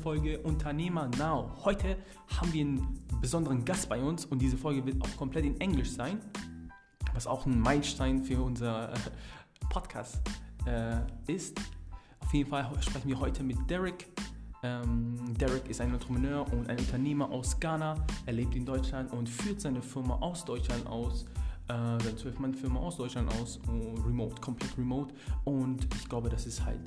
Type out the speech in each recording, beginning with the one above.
Folge Unternehmer Now. Heute haben wir einen besonderen Gast bei uns und diese Folge wird auch komplett in Englisch sein, was auch ein Meilenstein für unser äh, Podcast äh, ist. Auf jeden Fall sprechen wir heute mit Derek. Ähm, Derek ist ein Entrepreneur und ein Unternehmer aus Ghana. Er lebt in Deutschland und führt seine Firma aus Deutschland aus äh, seine 12-Mann-Firma aus Deutschland aus, remote, komplett remote. Und ich glaube, das ist halt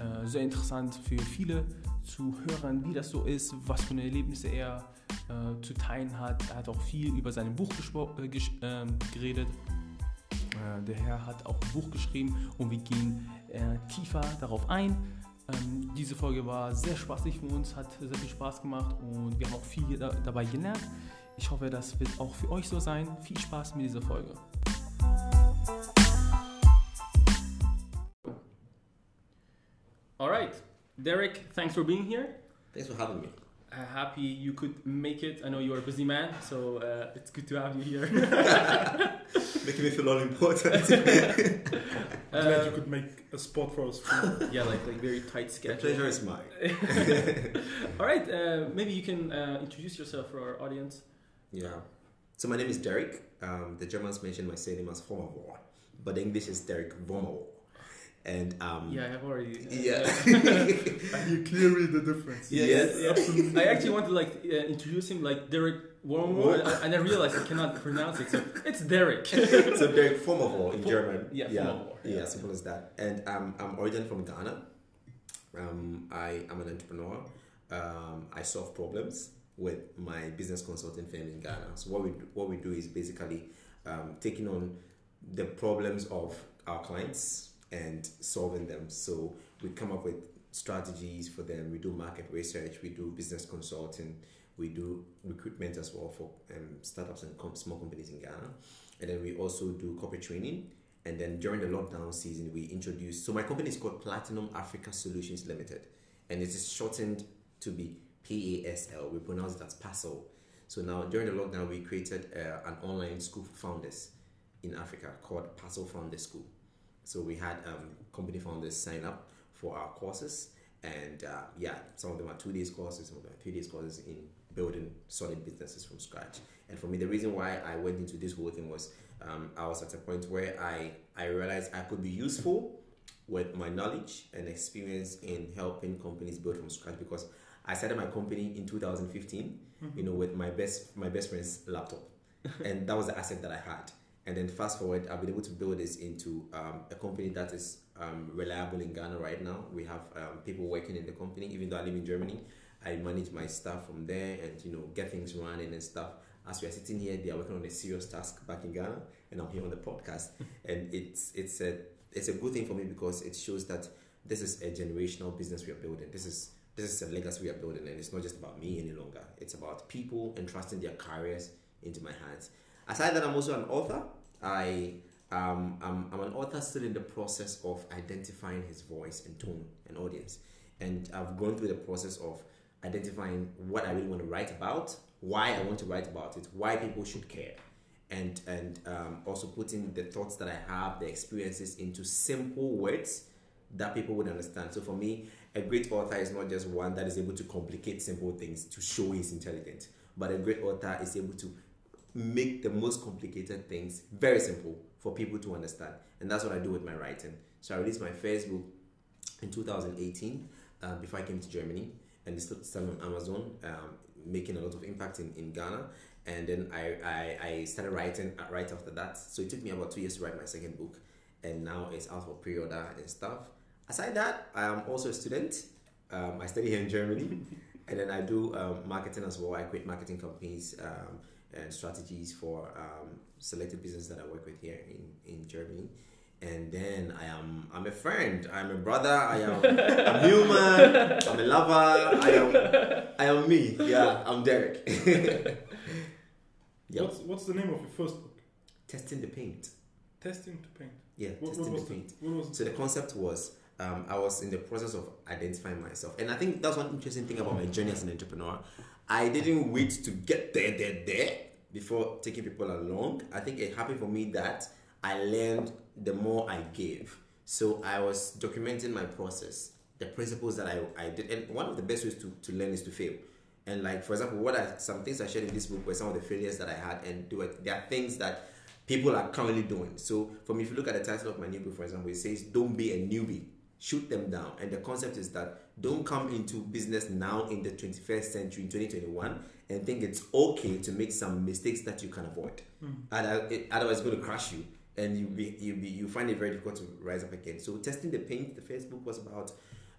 äh, sehr interessant für viele zu hören, wie das so ist, was für Erlebnisse er äh, zu teilen hat. Er hat auch viel über sein Buch äh, ähm, geredet. Äh, der Herr hat auch ein Buch geschrieben und wir gehen äh, tiefer darauf ein. Ähm, diese Folge war sehr spaßig für uns, hat sehr viel Spaß gemacht und wir haben auch viel da dabei gelernt. Ich hoffe, das wird auch für euch so sein. Viel Spaß mit dieser Folge. All right, Derrick, thanks for being here. Thanks for having me. Uh, happy you could make it. I know you're a busy man, so uh, it's good to have you here. Making me feel all important. I'm glad you could make a spot for us. yeah, like like very tight schedule. The pleasure is mine. All right, uh, maybe you can uh, introduce yourself for our audience. Yeah. So my name is Derrick. Um, the Germans mentioned my surname as Vormavor, but the English is Derrick Vormawor. And um, yeah, I have already. Uh, yeah, and you clearly the difference. Yeah, yes, absolutely. I actually want to like uh, introduce him like Derrick Wormwood, and I realized I cannot pronounce it, so it's Derrick. so Derrick Vormavor in German. Yeah, yeah, yeah, yeah, simple as that. And um, I'm originally from Ghana. Um, I am an entrepreneur. Um, I solve problems with my business consulting firm in Ghana. So what we what we do is basically um, taking on the problems of our clients and solving them. So we come up with strategies for them. We do market research. We do business consulting. We do recruitment as well for um, startups and com- small companies in Ghana. And then we also do corporate training. And then during the lockdown season, we introduced. So my company is called Platinum Africa Solutions Limited, and it is shortened to be P A S L. We pronounce it as PASL. So now during the lockdown, we created uh, an online school for founders in Africa called PASL Founder School. So we had um, company founders sign up for our courses, and uh, yeah, some of them are two days courses, some of them are three days courses in building solid businesses from scratch. And for me, the reason why I went into this whole thing was um, I was at a point where I I realized I could be useful with my knowledge and experience in helping companies build from scratch because I started my company in 2015, mm-hmm. you know, with my best my best friend's laptop, and that was the asset that I had. And then fast forward, I've been able to build this into um, a company that is um, reliable in Ghana right now. We have um, people working in the company, even though I live in Germany. I manage my staff from there and you know get things running and stuff. As we are sitting here, they are working on a serious task back in Ghana, and I'm here on the podcast. and it's it's a it's a good thing for me because it shows that this is a generational business we are building. This is this is a legacy we are building, and it's not just about me any longer. It's about people entrusting their careers into my hands. Aside that, I'm also an author. I um, I'm, I'm an author still in the process of identifying his voice and tone and audience, and I've gone through the process of identifying what I really want to write about, why I want to write about it, why people should care, and and um, also putting the thoughts that I have, the experiences into simple words that people would understand. So for me, a great author is not just one that is able to complicate simple things to show he's intelligent, but a great author is able to make the most complicated things very simple for people to understand. And that's what I do with my writing. So I released my first book in 2018 uh, before I came to Germany, and it's still on Amazon, um, making a lot of impact in, in Ghana. And then I, I, I started writing right after that. So it took me about two years to write my second book, and now it's out for pre order and stuff. Aside that, I am also a student. Um, I study here in Germany, and then I do um, marketing as well. I create marketing companies um, and strategies for um, selected businesses that I work with here in, in Germany. And then I am I'm a friend. I'm a brother. I am a human. I'm a lover. I am I am me. Yeah, I'm Derrick. What's what's the name of your first book? Testing the paint. Testing the paint. Yeah, what, testing what the paint. The, so the concept was um, I was in the process of identifying myself. And I think that's one interesting thing about my journey as an entrepreneur. I didn't wait to get there, there, there before taking people along. I think it happened for me that I learned the more I gave. So I was documenting my process the principles that I, I did. And one of the best ways to, to learn is to fail. And like for example, what are some things I shared in this book were some of the failures that I had, and do it. There are things that people are currently doing. So for me, if you look at the title of my new book, for example, it says "Don't be a newbie." Shoot them down. And the concept is that don't come into business now in the 21st century, in 2021, and think it's okay to make some mistakes that you can avoid. Mm. Otherwise, it's going to crush you, and you be you be you find it very difficult to rise up again. So testing the paint, the first book was about.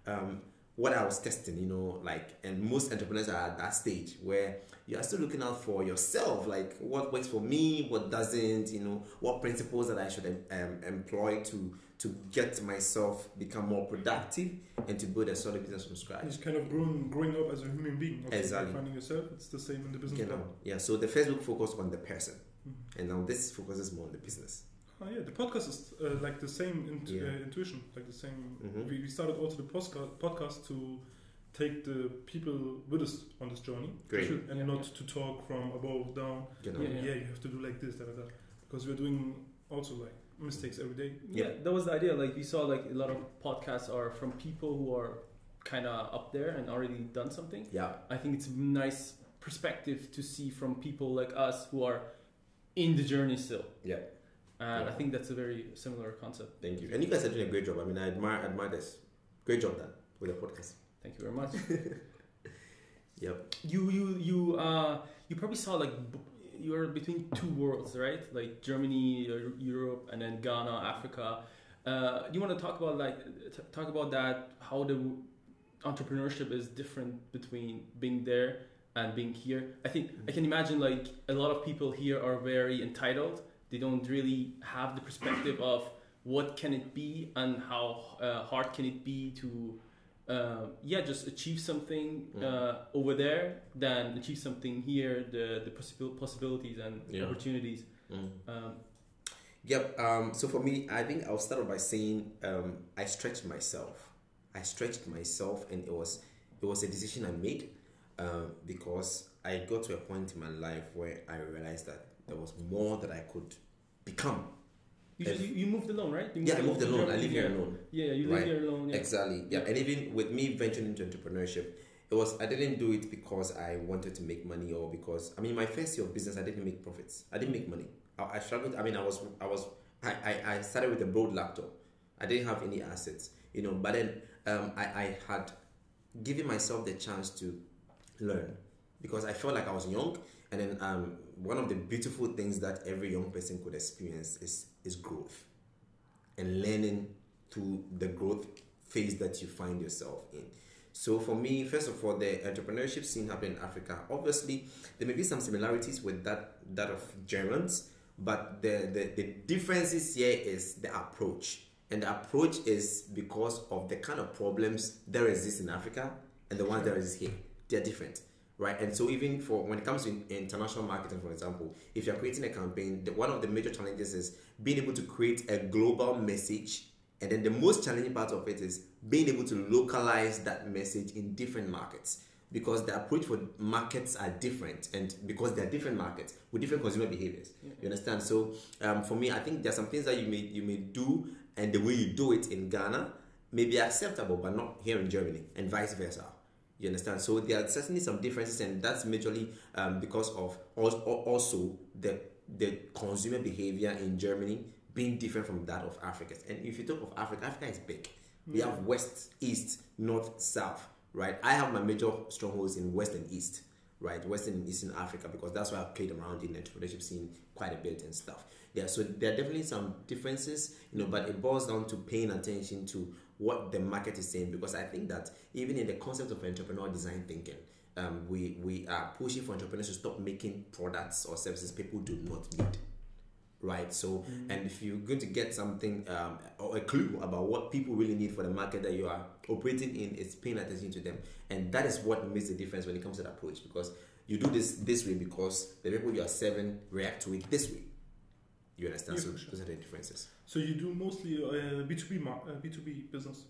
Um, what I was testing, you know, like, and most entrepreneurs are at that stage where you are still looking out for yourself, like what works for me, what doesn't, you know, what principles that I should um, employ to to get myself become more productive and to build a solid business from scratch. It's kind of growing, growing up as a human being. Okay? Exactly. Finding yourself, it's the same in the business. You know, yeah. So the Facebook focused on the person, mm-hmm. and now this focuses more on the business. Oh yeah, the podcast is uh, like the same intu- yeah. uh, intuition, like the same. Mm-hmm. We, we started also the podcast to take the people with us on this journey, Great. and yeah, not to talk from above down. You know. yeah, yeah, you have to do like this, that, that, because we're doing also like mistakes every day. Yeah, yeah, that was the idea. Like we saw, like a lot of podcasts are from people who are kind of up there and already done something. Yeah, I think it's a nice perspective to see from people like us who are in the journey still. Yeah. And yeah. I think that's a very similar concept. Thank you. And you guys are doing a great job. I mean, I admire admire this. Great job done with the podcast. Thank you very much. yep. You you you uh you probably saw like you're between two worlds, right? Like Germany, Europe, and then Ghana, Africa. Uh, you want to talk about like t- talk about that? How the entrepreneurship is different between being there and being here. I think I can imagine like a lot of people here are very entitled they don't really have the perspective of what can it be and how uh, hard can it be to uh, yeah just achieve something mm. uh, over there than achieve something here the the possibil- possibilities and yeah. opportunities mm. um, yep um, so for me i think i'll start off by saying um, i stretched myself i stretched myself and it was it was a decision i made uh, because i got to a point in my life where i realized that there was more that I could become. You, just, you, you moved alone, right? yeah, I moved alone. I live here alone. Yeah, you live right? here alone. Yeah. Exactly. Yeah. and even with me venturing into entrepreneurship, it was I didn't do it because I wanted to make money or because I mean my first year of business I didn't make profits. I didn't make money. I, I struggled. I mean I was I was I, I, I started with a broad laptop. I didn't have any assets, you know. But then um, I I had given myself the chance to learn because I felt like I was young and then um, one of the beautiful things that every young person could experience is is growth and learning through the growth phase that you find yourself in. So for me, first of all, the entrepreneurship scene happening in Africa. Obviously, there may be some similarities with that that of Germans, but the, the, the differences here is the approach. And the approach is because of the kind of problems that exist in Africa and the ones that exist here. They're different right? And so even for when it comes to international marketing, for example, if you're creating a campaign, the, one of the major challenges is being able to create a global message. And then the most challenging part of it is being able to localize that message in different markets because the approach for markets are different and because they're different markets with different consumer behaviors yeah. you understand so um, for me i think there are some things that you may you may do and the way you do it in ghana may be acceptable but not here in germany and vice versa you understand? So there are certainly some differences, and that's majorly um, because of also the the consumer behavior in Germany being different from that of Africa. And if you talk of Africa, Africa is big. We have west, east, north, south, right? I have my major strongholds in west and east, right? Western and Eastern Africa because that's where I've played around in the entrepreneurship scene quite a bit and stuff. Yeah, so there are definitely some differences, you know, but it boils down to paying attention to what the market is saying because I think that even in the concept of entrepreneur design thinking, um, we we are pushing for entrepreneurs to stop making products or services people do not need. Right, so mm. and if you're going to get something um, or a clue about what people really need for the market that you are operating in, it's paying attention to them, and that is what makes the difference when it comes to that approach. Because you do this this way because the people you are serving react to it this way. You understand? Yeah, so sure. those are the differences. So you do mostly uh, B two B B two B business.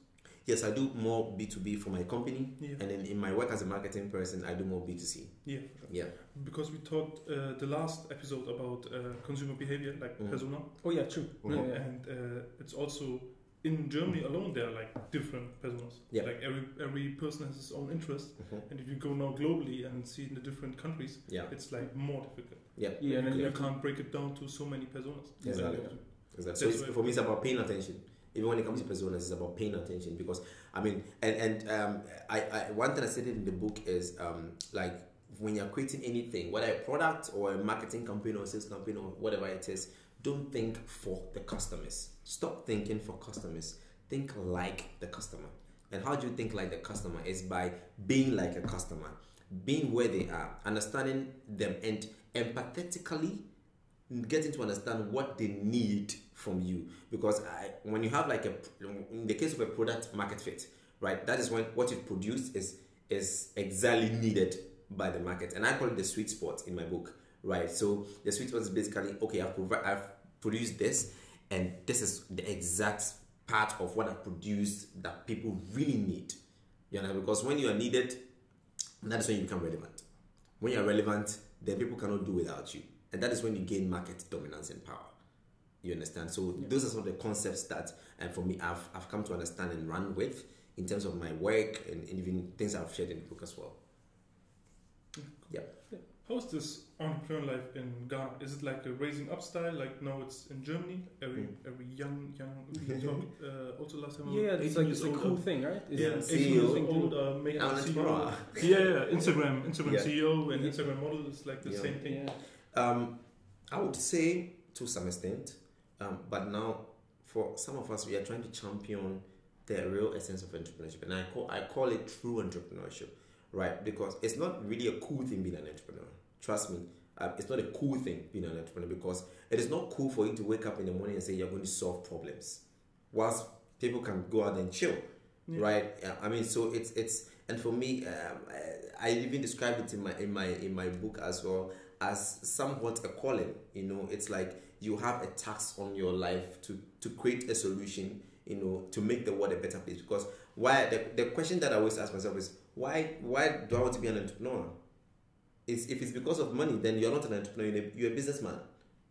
Yes, I do more B two B for my company, yeah. and then in my work as a marketing person, I do more B two C. Yeah, sure. yeah. Because we talked uh, the last episode about uh, consumer behavior, like mm. persona. Oh yeah, true. Mm-hmm. Yeah, and uh, it's also in Germany alone, there are like different personas. Yeah. Like every every person has his own interest, Mhm. and if you go now globally and see in the different countries, Yeah, it's like more difficult. yeah, Yeah, and then you, you you have to- can't break it down to so many personas. Exactly. Like, So That's for me, it's about paying attention. Even when it comes to personas, it's about paying attention because I mean, and and um, I, I one thing I said in the book is um, like when you're creating anything, whether a product or a marketing campaign or sales campaign or whatever it is, don't think for the customers. Stop thinking for customers. Think like the customer. And how do you think like the customer? Is by being like a customer, being where they are, understanding them, and empathetically getting to understand what they need from you. Because I, when you have like a in the case of a product market fit right that is when what you produce is is exactly needed by the market. And i call it the sweet spot in my book right? So the sweet spot is basically okay i've, provi- I've produced this and this is the exact part of what i've produced that people really need. You know because when you are needed that is when you become relevant. When you're relevant then people cannot do without you. And that is when you gain market dominance and power you understand so Yeah. those are some of the concepts that and for me I've, I've come to understand and run with in terms of my work and even things i've shared in the book as well Yeah. How's this entrepreneur life in Ghana? Is it like a raising up style? Like now it's in Germany. Every Mm. every young young we talked uh, also last time. Yeah, 18 it's like years it's a old, cool uh, thing, right? It's Yeah, a- CEO. 18 thing old, uh, making I'm a CEO. Yeah, yeah, Instagram, Instagram Yeah. CEO and Yeah. Instagram model is like the Yeah. same thing. Yeah. Um, I would say to some extent, um, but now for some of us, we are trying to champion the real essence of entrepreneurship, and I call I call it true entrepreneurship, right? Because it's not really a cool thing being an entrepreneur. Trust me, uh, it's not a cool thing being an entrepreneur because it is not cool for you to wake up in the morning and say you're going to solve problems, whilst people can go out and chill Yeah. right yeah, i mean so it's it's and for me um, I, I even describe it in my in my in my book as well as somewhat a calling you know it's like you have a task on your life to to create a solution you know to make the world a better place because why the, the question that i always ask myself is why why do i want to be an entrepreneur is if it's because of money then you're not an entrepreneur you're a, you're a businessman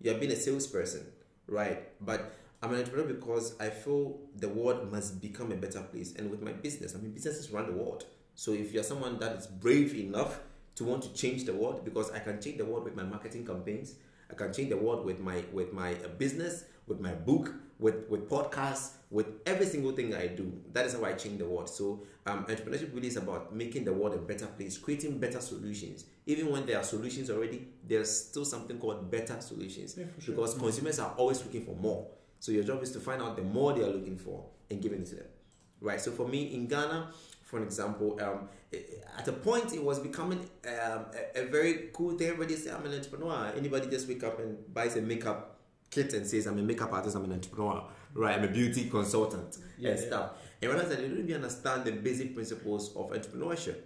you're being a salesperson right but I'm an entrepreneur because I feel the world must become a better place. And with my business, I mean, businesses run the world. So if you're someone that is brave enough to want to change the world, because I can change the world with my marketing campaigns, I can change the world with my with my uh, business, with my book, with with podcasts, with every single thing I do. That is how I change the world. So um, entrepreneurship really is about making the world a better place, creating better solutions. Even when there are solutions already, there's still something called better solutions Yeah, sure. because consumers are always looking for more. So your job is to find out the more they are looking for and giving it to them, right? So for me in Ghana, for an example, um, i- at a point it was becoming um, a, a very cool thing. Everybody say I'm an entrepreneur. Anybody just wake up and buys a makeup kit and says I'm a makeup artist, I'm an entrepreneur, right? I'm a beauty consultant Yeah, and yeah. stuff. And realize that they don't even understand the basic principles of entrepreneurship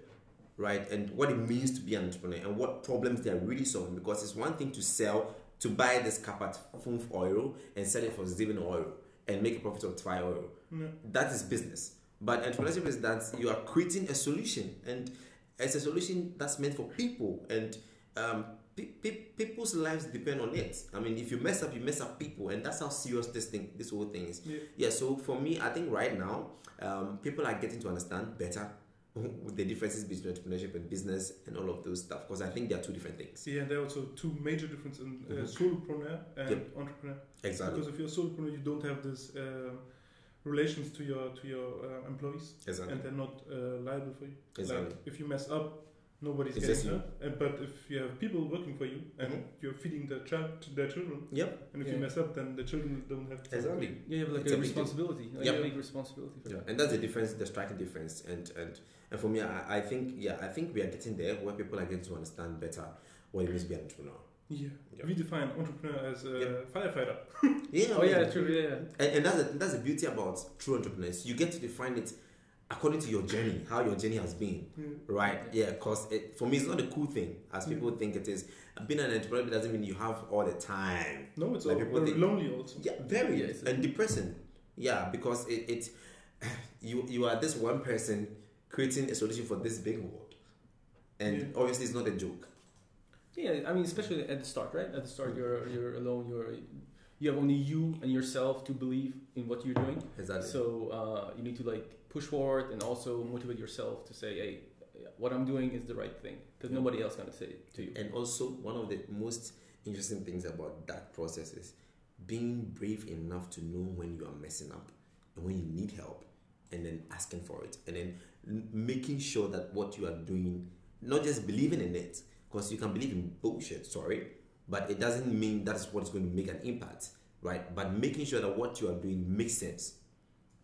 right? And what it means to be an entrepreneur and what problems they are really solving. Because it's one thing to sell, to buy this cup at five euro and sell it for seven euro and make a profit of five euro. Yeah. That is business. But entrepreneurship is that you are creating a solution and it's a solution that's meant for people and um, pe- pe- people's lives depend on it. I mean, if you mess up, you mess up people, and that's how serious this thing, this whole thing is. Yeah. Yeah, so for me, I think right now, um, people are getting to understand better the differences between entrepreneurship and business and all of those stuff because I think they are two different things. Yeah, and there are also two major differences in uh, Mhm. solopreneur and Yep. entrepreneur. Exactly. Because if you're a solopreneur, you don't have this uh, relations to your to your uh, employees, Exactly. and they're not uh, liable for you. Exactly. Like if you mess up, nobody's It's getting you. hurt. And, but if you have people working for you and Mhm. you're feeding their child, their children, Yep. and if Yeah. you mess up, then the children don't have. to- Exactly. Yeah, you have like It's a, a responsibility, like Yep. a big responsibility. For Yeah, and that's the difference, the striking difference. And and and for me, I, I think yeah, I think we are getting there where people are getting to understand better what it means to be an entrepreneur. Yeah. Yeah. we define entrepreneur as uh, a Yep. firefighter. Yeah. Oh yeah, true. Yeah, yeah. And, and that's the, that's the beauty about true entrepreneurs. You get to define it according to your journey, how your journey has been. Mm. Right, yeah, because for me, it's not a cool thing as people mm. think it is. Being an entrepreneur doesn't mean you have all the time. No, it's Like all people very think- lonely also. Yeah, very Yeah, it's- and depressing. Yeah, because it, it you you are this one person creating a solution for this big world, and Yeah. obviously it's not a joke. Yeah, I mean, especially at the start, right? At the start, you're you're alone. You're you have only you and yourself to believe in what you're doing. Exactly. So uh, you need to like push forward and also motivate yourself to say, hey, what I'm doing is the right thing because nobody else gonna say it to you. And also, one of the most interesting things about that process is being brave enough to know when you are messing up and when you need help, and then asking for it, and then making sure that what you are doing, not just believing in it, because you can believe in bullshit, sorry, but it doesn't mean that's what's going to make an impact, right? But making sure that what you are doing makes sense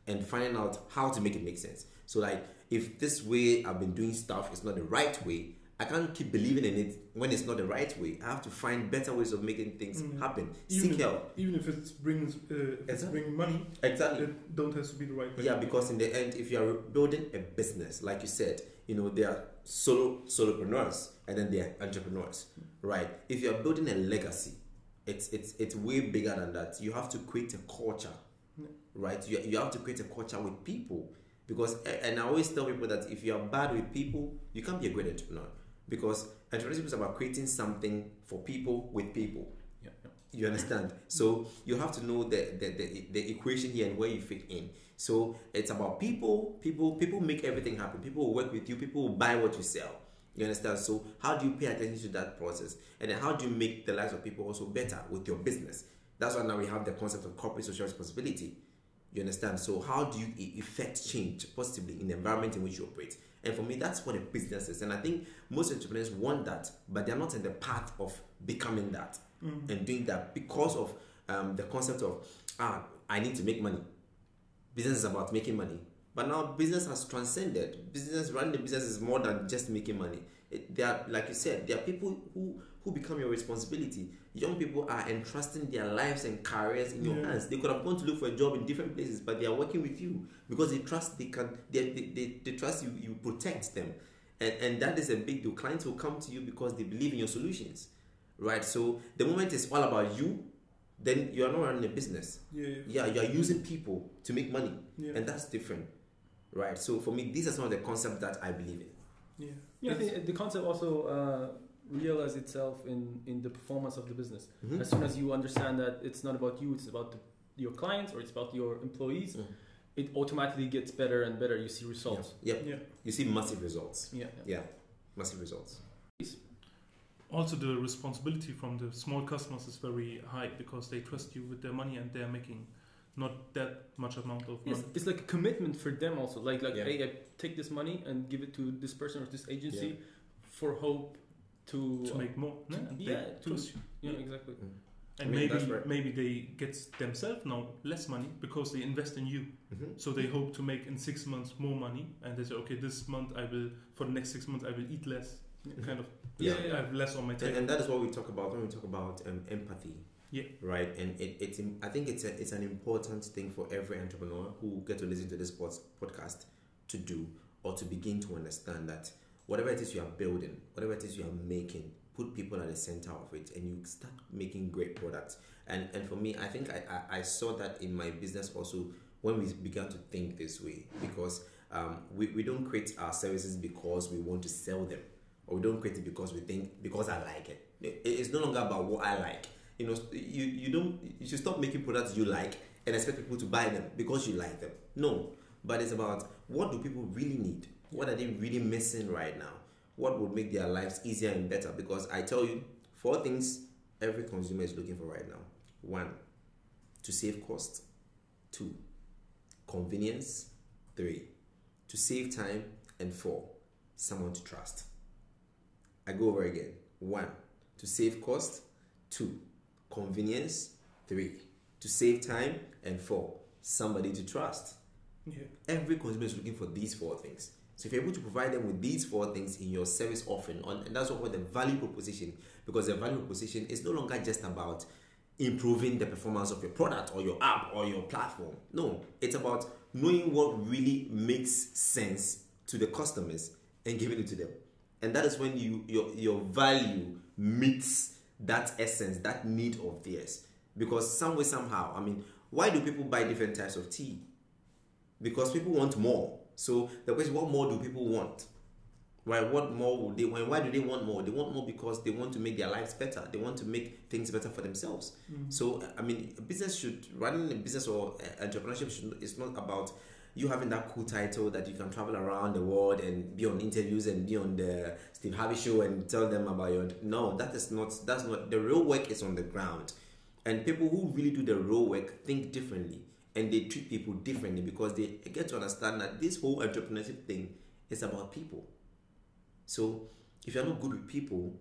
and finding out how to make it make sense. So, like, if this way I've been doing stuff is not the right way, I can't keep believing in it when it's not the right way. I have to find better ways of making things mm. happen. Even Seek if, help. Even if it brings, uh, if exactly. it's bringing money, exactly. it don't have to be the right way. Yeah, because in the end, if you are building a business, like you said, you know there are solo solopreneurs and then they're entrepreneurs, right? If you are building a legacy, it's it's it's way bigger than that. You have to create a culture, yeah. right? You you have to create a culture with people because and I always tell people that if you are bad with people, you can't be a great entrepreneur because entrepreneurship is about creating something for people with people. Yeah, yeah. You understand? So you have to know the, the, the, the, equation here and where you fit in. So it's about people. People people make everything happen. People will work with you. People will buy what you sell. You understand? So how do you pay attention to that process? And then how do you make the lives of people also better with your business? That's why now we have the concept of corporate social responsibility. You understand? So how do you effect change positively in the environment in which you operate? And for me, that's what a business is. And I think most entrepreneurs want that, but they're not in the path of becoming that mm. and doing that because of um, the concept of, ah, I need to make money. Business is about making money. But now business has transcended. Business, running the business is more than just making money. It, there are, like you said, there are people who who become your responsibility. Young people are entrusting their lives and careers in your yeah. hands. They could have gone to look for a job in different places, but they are working with you because they trust they can they, they, they, they trust you you protect them. And and that is a big deal. Clients will come to you because they believe in your solutions. Right? So the moment it's all about you, then you are not running a business. Yeah. Yeah, you are using people to make money. Yeah. And that's different. Right? So for me, these are some of the concepts that I believe in. Yeah. Yeah, I think the concept also uh, realize itself in in the performance of the business. Mm-hmm. As soon as you understand that it's not about you, it's about the, your clients or it's about your employees. Mm. It automatically gets better and better. You see results. Yeah. Yep. Yeah. You see massive results. Yeah. Yeah. Massive results. Also, the responsibility from the small customers is very high because they trust you with their money and they're making not that much amount of money. It's, it's like a commitment for them also. Like like Yeah. hey, I take this money and give it to this person or this agency Yeah. for hope to to uh, make more. to- and yeah, to- trust you. yeah Yeah. exactly. And I mean, maybe right. maybe they get themselves now less money because they invest in you. Mm-hmm. So they hope to make in six months more money, and they say, okay, this month I will for the next six months I will eat less, kind of. Yeah. I have less on my And, table. and that is what we talk about when we talk about um, empathy. Yeah. Right. And it, it's I think it's a, it's an important thing for every entrepreneur who get to listen to this podcast to do or to begin to understand that whatever it is you are building, whatever it is you are making, put people at the center of it, and you start making great products. And and for me, I think I, I, I saw that in my business also when we began to think this way because um, we, we don't create our services because we want to sell them or we don't create it because we think because I like it. It- It's no longer about what I like. You know, you you don't you should stop making products you like and expect people to buy them because you like them. No, but it's about what do people really need? What are they really missing right now? What would make their lives easier and better? Because I tell you, four things every consumer is looking for right now. One, to save cost. Two, convenience. Three, to save time. And four, someone to trust. I go over again. One, to save cost. Two, convenience. Three, to save time. And four, somebody to trust. yeah. Every consumer is looking for these four things. So if you're able to provide them with these four things in your service offering, on, and that's what the value proposition, because the value proposition is no longer just about improving the performance of your product or your app or your platform. No, it's about knowing what really makes sense to the customers and giving it to them. And that is when you your your value meets that essence, that need of theirs. Because some way, somehow, I mean, why do people buy different types of tea? because people want more. So the question, what more do people want? Why? What more would they? When? Why do they want more? They want more because they want to make their lives better. They want to make things better for themselves. Mm. So I mean, a business should running a business or entrepreneurship should it's not about you having that cool title that you can travel around the world and be on interviews and be on the Steve Harvey show and tell them about your no that is not that's not the real work is on the ground. And people who really do the real work think differently and they treat people differently because they get to understand that this whole entrepreneurship thing is about people. So if you're not good with people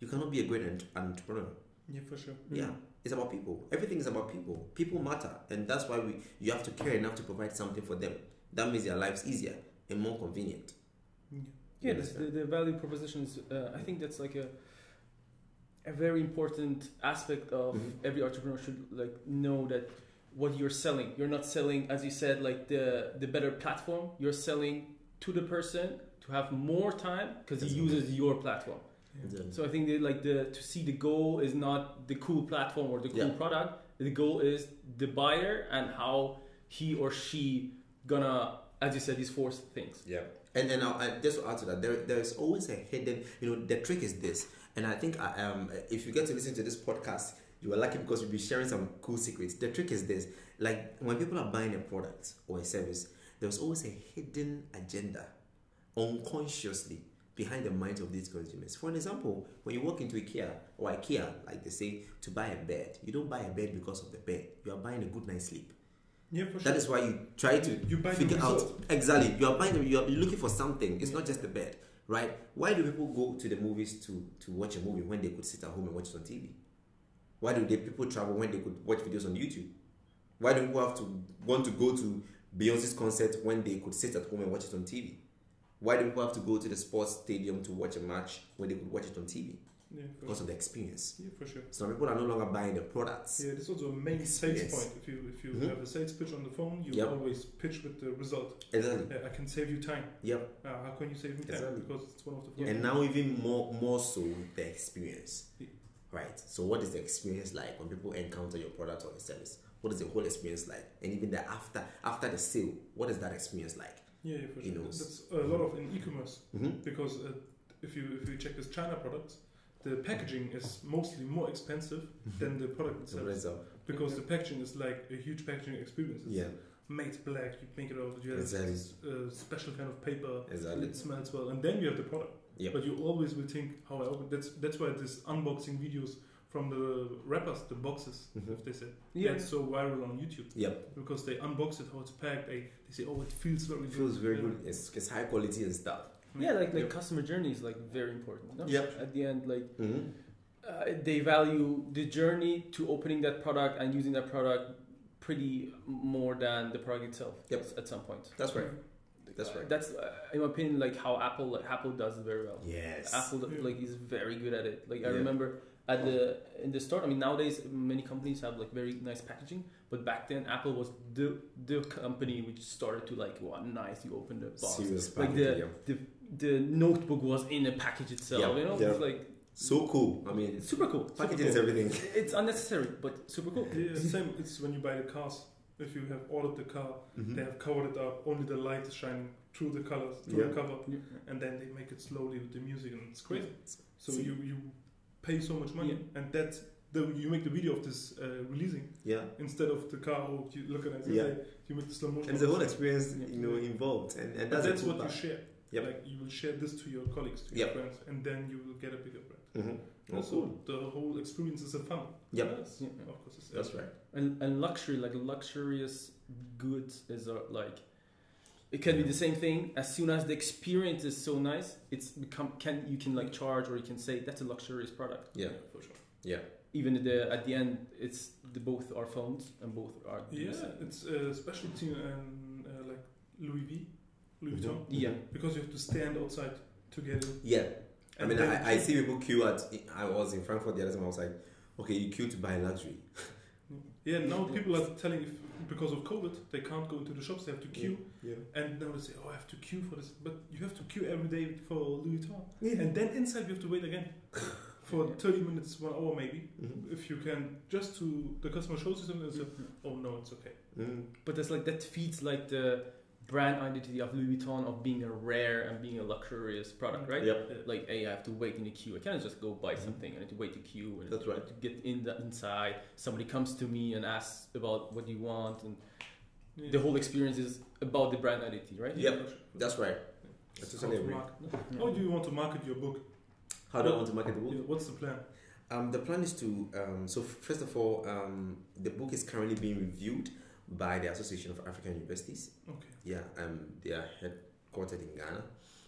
you cannot be a great entrepreneur. Yeah, for sure. yeah it's about people everything is about people people matter and that's why we you have to care enough to provide something for them that makes their lives easier and more convenient Yeah. Yeah, the, the value proposition is. Uh, I think that's like a a very important aspect of Mhm. every entrepreneur should like know that what you're selling. You're not selling, as you said, like the the better platform. You're selling to the person to have more time because he uses your platform. Yeah. So I think that like the to see the goal is not the cool platform or the cool Yeah. product. The goal is the buyer and how he or she gonna, as you said, these four things. Yeah, and and I, I just to add to that, there there is always a hidden. You know, the trick is this, and I think I, um, if you get to listen to this podcast, you are lucky because we'll be sharing some cool secrets. The trick is this: like when people are buying a product or a service, there's always a hidden agenda, unconsciously behind the minds of these consumers. For an example, when you walk into IKEA or IKEA, like they say, to buy a bed, you don't buy a bed because of the bed. You are buying a good night's sleep. Yeah, for sure. That is why you try to You buy figure out exactly. You are buying. You are looking for something. It's not just the bed, right? Why do people go to the movies to to watch a movie when they could sit at home and watch it on TV? Why do they people travel when they could watch videos on YouTube? Why do people have to want to go to Beyonce's concert when they could sit at home and watch it on TV? Why do people have to go to the sports stadium to watch a match when they could watch it on TV? Yeah, Because sure. of the experience. Yeah, for sure. Some people are no longer buying the products. Yeah, this is also a main sales Yes. point. If you if you Mhm. have a sales pitch on the phone, you Yep. always pitch with the result. Exactly. Yeah, I can save you time. Yep. Uh, how can you save me time? Exactly. Because it's one of the Yeah. And now even more more so the experience. Yeah. Right. So what is the experience like when people encounter your product or your service? What is the whole experience like? And even the after after the sale, what is that experience like? Yeah, yeah, for sure. knows. That's a lot of in e-commerce Mm-hmm. because uh, if you if you check this China products, the packaging is mostly more expensive than the product itself because the packaging is like a huge packaging experience. It's Yeah, made black. You make it out. You have Exactly. this, uh, special kind of paper. exactly. It smells well, and then you have the product. Yep. But you always will think how I open. That's that's why this unboxing videos from the rappers, the boxes, Mhm. if they say, Yeah. that's so viral on YouTube Yep. because they unbox it how it's packed. They, they say, oh, it feels very It good. feels very Yeah. good. It's, it's high quality and stuff. Yeah, like like Yep. customer journey is like very important. No? Yep. At the end, like Mm-hmm. uh, they value the journey to opening that product and using that product pretty more than the product itself. Yep. At some point. That's right. That's right. That's uh, in my opinion like how Apple like, Apple does it very well. Yes. Apple Yeah. like is very good at it. Like I Yeah. remember at the in the start. I mean nowadays many companies have like very nice packaging, but back then Apple was the the company which started to like wow nice you open the box. Serious Like packaging, the- yeah. The notebook was in a package itself. Yeah. You know, Yeah. it's like So cool. I mean, super cool. super packaging cool. is everything. It's unnecessary, but super cool. Yeah, it's same. It's when you buy the cars. If you have ordered the car, Mhm. they have covered it up. Only the light is shining through the colors, through Yeah. the cover, Yeah. and then they make it slowly with the music, and it's crazy. So See. you you pay so much money, Yeah. and that the, you make the video of this uh, releasing Yeah. instead of the car. Oh, you look at it. Yeah. okay, You make the slow motion. And there's a whole experience, Yeah. you know, involved, and, and And that's, that's, cool what you share. Yep. Like you will share this to your colleagues, to Yep. your friends, and then you will get a bigger brand. Mhm. Oh, so cool. the whole experience is a fun. Yep. Yes, Yeah. Of course, it's That's right. And, and luxury, like luxurious goods, is uh, like it can be the same thing. As soon as the experience is so nice, it's become can you can like charge or you can say that's a luxurious product. Yeah. for sure. Yeah. Even at the at the end, it's the both are phones and both are the Yeah, same. it's a specialty and uh, like Louis V, Louis Mhm. Vuitton, yeah. because you have to stand outside to get in. Yeah. I And mean, then I, I see people queue at. I was in Frankfurt the other time. I was like, okay, you queue to buy luxury. Yeah, now people are telling if because of COVID they can't go into the shops, they have to queue, Yeah. and now they say, oh, I have to queue for this, but you have to queue every day for Louis Vuitton, Yeah. and then inside you have to wait again for Yeah. 30 minutes, one hour maybe. Mhm. If you can just to the customer shows you something and say, oh no, it's okay. Mm. But that's like that feeds like the brand identity of Louis Vuitton of being a rare and being a luxurious product, right? Yep. Like, hey, I have to wait in the queue. I can't just go buy something. I need to wait the queue and That's right. to get in the inside. Somebody comes to me and asks about what you want, and Yeah. the whole experience is about the brand identity, right? Yep. That's right. I It's totally how to agree. market. How do you want to market your book? How do I want to market the book? Yeah, what's the plan? Um, the plan is to um, so first of all, um, the book is currently being reviewed by the Association of African Universities. Okay. Yeah, um, they are headquartered in Ghana.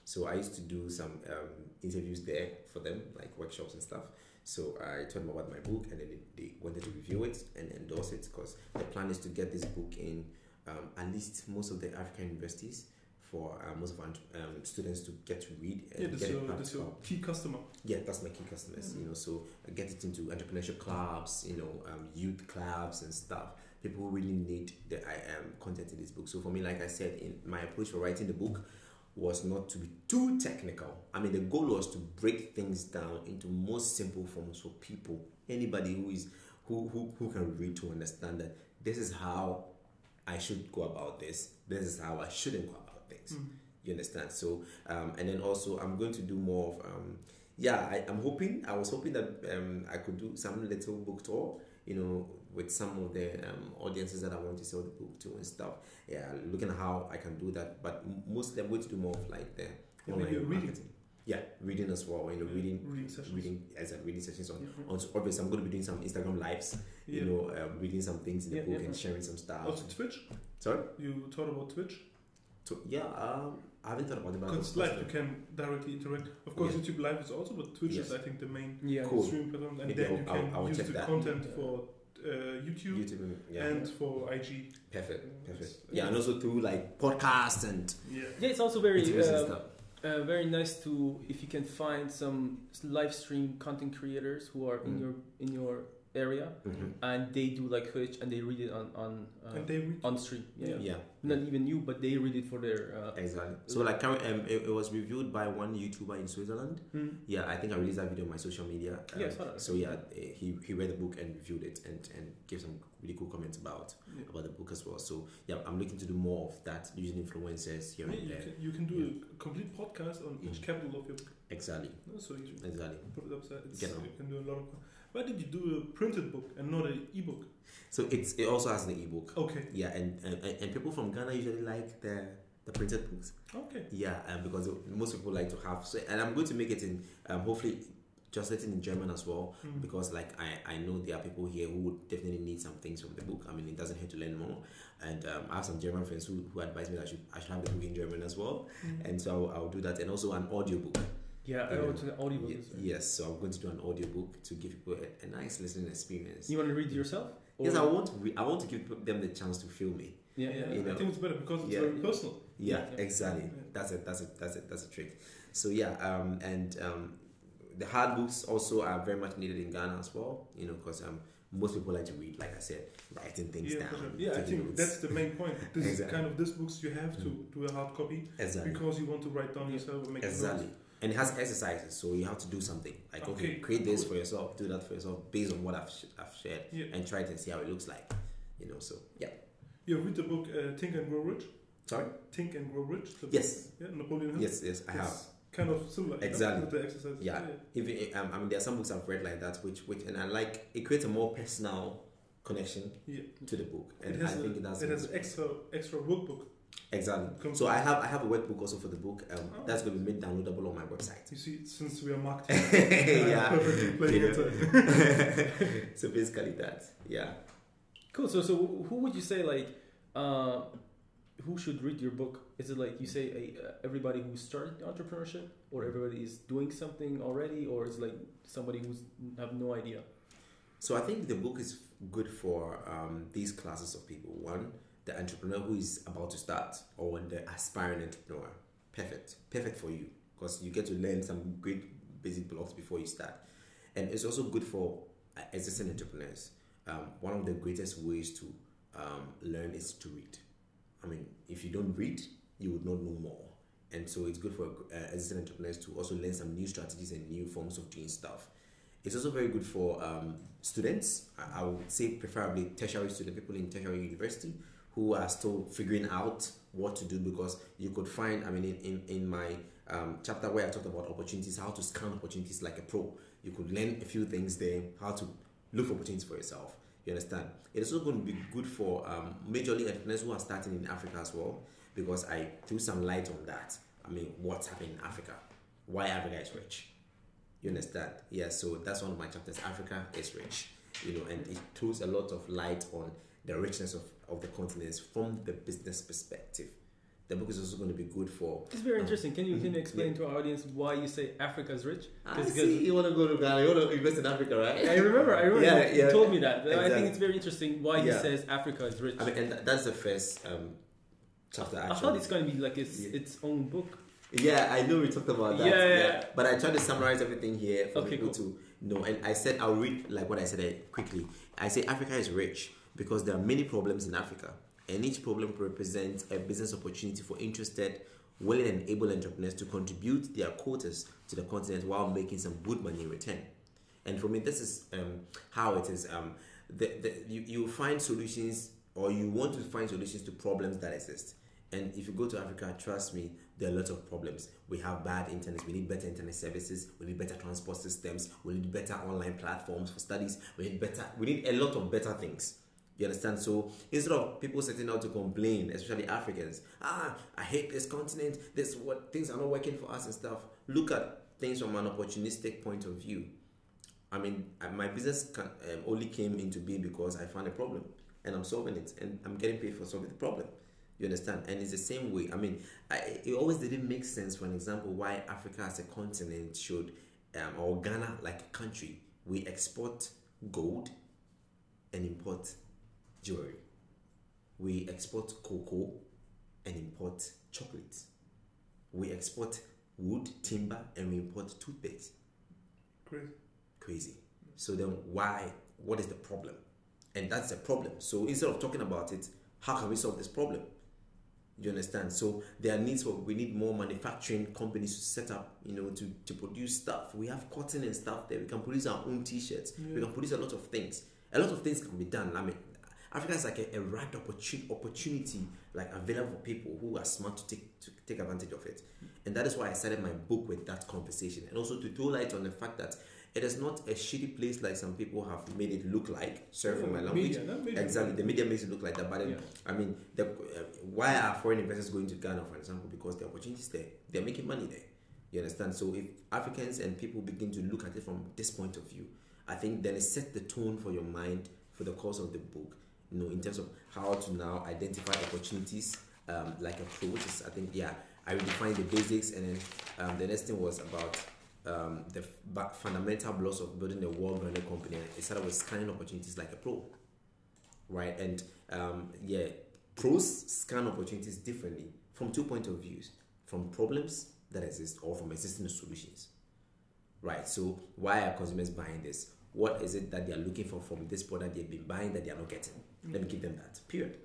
So I used to do some um, interviews there for them, like workshops and stuff. So I told them about my book, and then they, they wanted to review it and endorse it because the plan is to get this book in um, at least most of the African universities for uh, most of our um, students to get to read and Yeah, that's get your, it that's your key customer. Yeah, that's my key customers. You know, so I get it into entrepreneurship clubs, you know, um, youth clubs and stuff. People who really need the I am content in this book. So for me, like I said, in my approach for writing the book was not to be too technical. I mean, the goal was to break things down into most simple forms for people. Anybody who is who who, who can read to understand that this is how I should go about this. This is how I shouldn't go about things. Mm. You understand? So, um, and then also, I'm going to do more of, um, yeah, I, I'm hoping, I was hoping that um, I could do some little book tour, you know, with some of the um, audiences that I want to sell the book to and stuff. Yeah, looking at how I can do that. But mostly, I'm going to do more of like the Yeah, online a reading. marketing. Yeah, reading as well. You know, reading, reading sessions. reading as a reading sessions on. Yeah. on obviously, I'm going to be doing some Instagram lives. Yeah. You know, um, reading some things in the book and sharing some stuff. Also Twitch. Sorry. You thought about Twitch. So, yeah, um, I haven't thought about it. Because live you can directly interact. Of course, Yeah. YouTube Live is also, but Twitch is I think the main Yeah. Cool. stream platform, and Maybe then you I'll- can I'll- I'll use the that. content Yeah. for uh, YouTube, YouTube, yeah. and for IG. Perfect, perfect. It's- Yeah, and also through like podcasts and Yeah. Yeah, it's also very interviews and um, stuff. uh, very nice to if you can find some live stream content creators who are in Mm. your in your area Mhm. and they do like Twitch and they read it on on uh, and they read. on stream. Yeah. Yeah, not even you, but they read it for their. Uh, exactly. So like, current- um, it, it was reviewed by one YouTuber in Switzerland. mm. Yeah, I think I released that video on my social media. Um, Yeah, I saw that. So yeah, eh, he he read the book and reviewed it and and gave some really cool comments about Yeah. about the book as well. So yeah, I'm looking to do more of that using influencers here Yeah, and you, there. can, you can do a complete podcast on each Mm. capital of your book. Exactly, No, So you exactly. put it upside. It's, you can do a lot of. Why did you do a printed book and not an ebook? So it's it also has the ebook. Okay. Yeah, and and, and people from Ghana usually like the the printed books. Okay. Yeah, um, because most people like to have. So, and I'm going to make it in um, hopefully translated in German as well. Mm. Because like I, I know there are people here who would definitely need some things from the book. I mean, it doesn't hurt to learn more. And um, I have some German friends who, who advise me that I should I should have the book in German as well. Mm. And so I'll, I'll do that, and also an audiobook. Yeah, I Yeah. wrote an audiobook. Ye- as yes, so I'm going to do an audiobook to give people a, a nice listening experience. You want to read it yourself? yes, I want to re- I want to give them the chance to feel me. Yeah, Yeah, yeah. You I think it's better because it's Yeah. very personal. Yeah, Yeah. exactly. Yeah. That's it. That's it. That's it. That's a trick. So yeah, um, and um, the hard books also are very much needed in Ghana as well. You know, because um, most people like to read, like I said, writing things Yeah, down. for sure. yeah. I think notes. that's the main point. This is Exactly. kind of these books you have to Mm. do a hard copy exactly because you want to write down yourself and make exactly. notes. And it has exercises, so you have to do something. Like okay, Okay, create this for yourself, do that for yourself, based on what I've sh- I've shared, Yeah. and try it and see how it looks like. You know, so yeah. You read the book uh, Think and Grow Rich. Sorry. Think and Grow Rich. the book. Yes. Yeah, Napoleon Hill. Yes, yes, I have. Kind of similar. you know, Exactly. the exercises. Yeah. Even um, I mean, there are some books I've read like that, which which and I like. It creates a more personal connection Yeah. to the book, and I has, think a, that's it has extra extra workbook. Exactly. Comes So I have I have a workbook also for the book. Um, Oh. That's going to be made downloadable on my website. You see, since we are marketing, yeah. perfectly playing Yeah. inside. so basically that. Yeah. Cool. So, so who would you say like, uh, who should read your book? Is it like you say a, uh, everybody who started entrepreneurship, or everybody is doing something already, or is it like somebody who's have no idea? So I think the book is good for um, these classes of people. One, the entrepreneur who is about to start, or when the aspiring entrepreneur. Perfect, perfect for you because you get to learn some great basic blocks before you start, and it's also good for uh, existing entrepreneurs. Um, one of the greatest ways to um, learn is to read. I mean, if you don't read, you would not know more. And so it's good for uh, existing entrepreneurs to also learn some new strategies and new forms of doing stuff. It's also very good for um, students. I, would say preferably tertiary student people in tertiary university who are still figuring out what to do because you could find, I mean, in, in, in my um, chapter where I talked about opportunities, how to scan opportunities like a pro, you could learn a few things there, how to look for opportunities for yourself. You understand? It is also going to be good for um, majorly entrepreneurs who are starting in Africa as well because I threw some light on that. I mean, what's happening in Africa? Why Africa is rich? You understand? Yeah, so that's one of my chapters. Africa is rich, you know, and it throws a lot of light on the richness of, of the continents from the business perspective. The book is also going to be good for. It's very um, interesting. Can you can you mm-hmm. explain yeah. to our audience why you say Africa is rich? I see. You want to go to Ghana. You want to invest in Africa, right? I remember. I remember. Yeah, you yeah, told me that. Exactly. I think it's very interesting why he says Africa is rich. I mean, and that's the first um, chapter. Actually. I thought it's going to be like its its own book. Yeah, I know we talked about that. Yeah, yeah. But I tried to summarize everything here for okay, people cool. to know. And I said I'll read like what I said uh, quickly. I say Africa is rich because there are many problems in Africa, and each problem represents a business opportunity for interested, willing, and able entrepreneurs to contribute their quotas to the continent while making some good money in return. And for me, this is um, how it is. Um, the, the, you, you find solutions, or you want to find solutions to problems that exist. And if you go to Africa, trust me, there are lots of problems. We have bad internet. We need better internet services. We need better transport systems. We need better online platforms for studies. We need better. We need a lot of better things. You understand? So instead of people setting out to complain, especially Africans, ah, I hate this continent. This what things are not working for us and stuff. Look at things from an opportunistic point of view. I mean, my business can, um, only came into being because I found a problem and I'm solving it, and I'm getting paid for solving the problem. You understand? And it's the same way. I mean, I, it always didn't make sense, for an example, why Africa as a continent should, um, or Ghana like a country, we export gold and import jewelry. We export cocoa and import chocolate. We export wood, timber, and we import toothpaste. Crazy. Crazy. So then, why? What is the problem? And that's the problem. So instead of talking about it, how can we solve this problem? you understand? So there are needs for we need more manufacturing companies to set up, you know, to, to produce stuff. We have cotton and stuff there. We can produce our own t-shirts. Yeah. We can produce a lot of things. A lot of things can be done. I mean, Africa is like a, a right opportunity, opportunity like available for people who are smart to take to take advantage of it. And that is why I started my book with that conversation, and also to throw light on the fact that it is not a shitty place like some people have made it look like. Sorry yeah, for my language. Media, media. Exactly, the media makes it look like that. But yeah. I mean, the, uh, why are foreign investors going to Ghana, for example? Because the opportunities there, they're making money there. You understand? So if Africans and people begin to look at it from this point of view, I think then it sets the tone for your mind for the course of the book. You know, in terms of how to now identify opportunities um, like approach. I think yeah, I redefined the basics, and then um, the next thing was about um, the fundamental blocks of building a world-renowned company. It started with scanning opportunities like a pro, right? And um, yeah, pros scan opportunities differently from two point of views: from problems that exist or from existing solutions, right? So why are consumers buying this? What is it that they are looking for from this product they've been buying that they are not getting? Let me give them that. Period.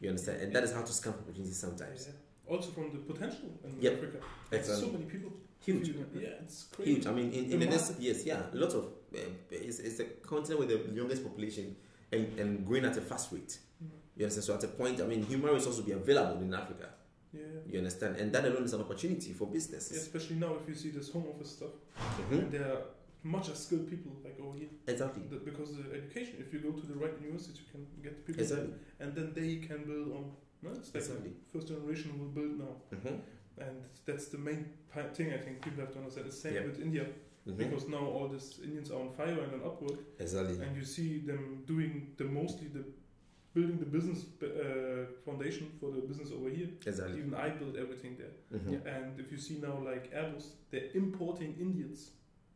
You understand? And that is how to scan opportunities sometimes. Yeah. Also from the potential in yep. Africa. Exactly. So many people Huge. Yeah, it's crazy. Huge. I mean, in, in the, next years, yeah, a lot of uh, it's, it's a continent with the youngest population and, and growing at a fast rate. Mm-hmm. You understand? So at a point, I mean, human resources will be available in Africa. Yeah. You understand? And that alone is an opportunity for businesses. Yeah, especially now if you see this home office stuff. Mm-hmm. there much as skilled people like over here. Exactly. The, because the education, if you go to the right university, you can get people. Exactly. And then they can build on. No, it's like exactly. First generation will build now. Mm-hmm and that's the main thing I think people have to understand. The same with India. Mm-hmm. Because now all these Indians are on fire and on upward, exactly. and you see them doing the mostly the building the business uh, foundation for the business over here. Exactly. Even I built everything there. Mm-hmm. And if you see now like Airbus, they're importing Indians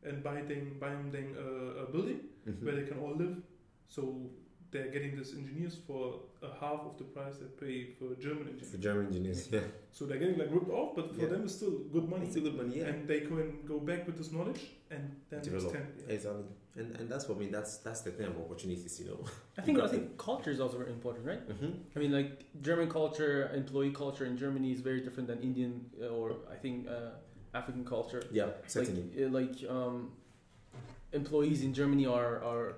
and buying them, buying them uh, a building mm-hmm. where they can all live. So they're getting these engineers for a half of the price they pay for German engineers. For German engineers, yeah. So they're getting like ripped off, but for yeah. them it's still good money. It's still good money, yeah. And they can go back with this knowledge and then develop. Extend, yeah. Exactly. And and that's for me. That's that's the thing about opportunities, you know. I think I think culture is also very important, right? Mm-hmm. I mean, like German culture, employee culture in Germany is very different than Indian uh, or I think uh, African culture. Yeah, certainly. Like, uh, like um, employees in Germany are are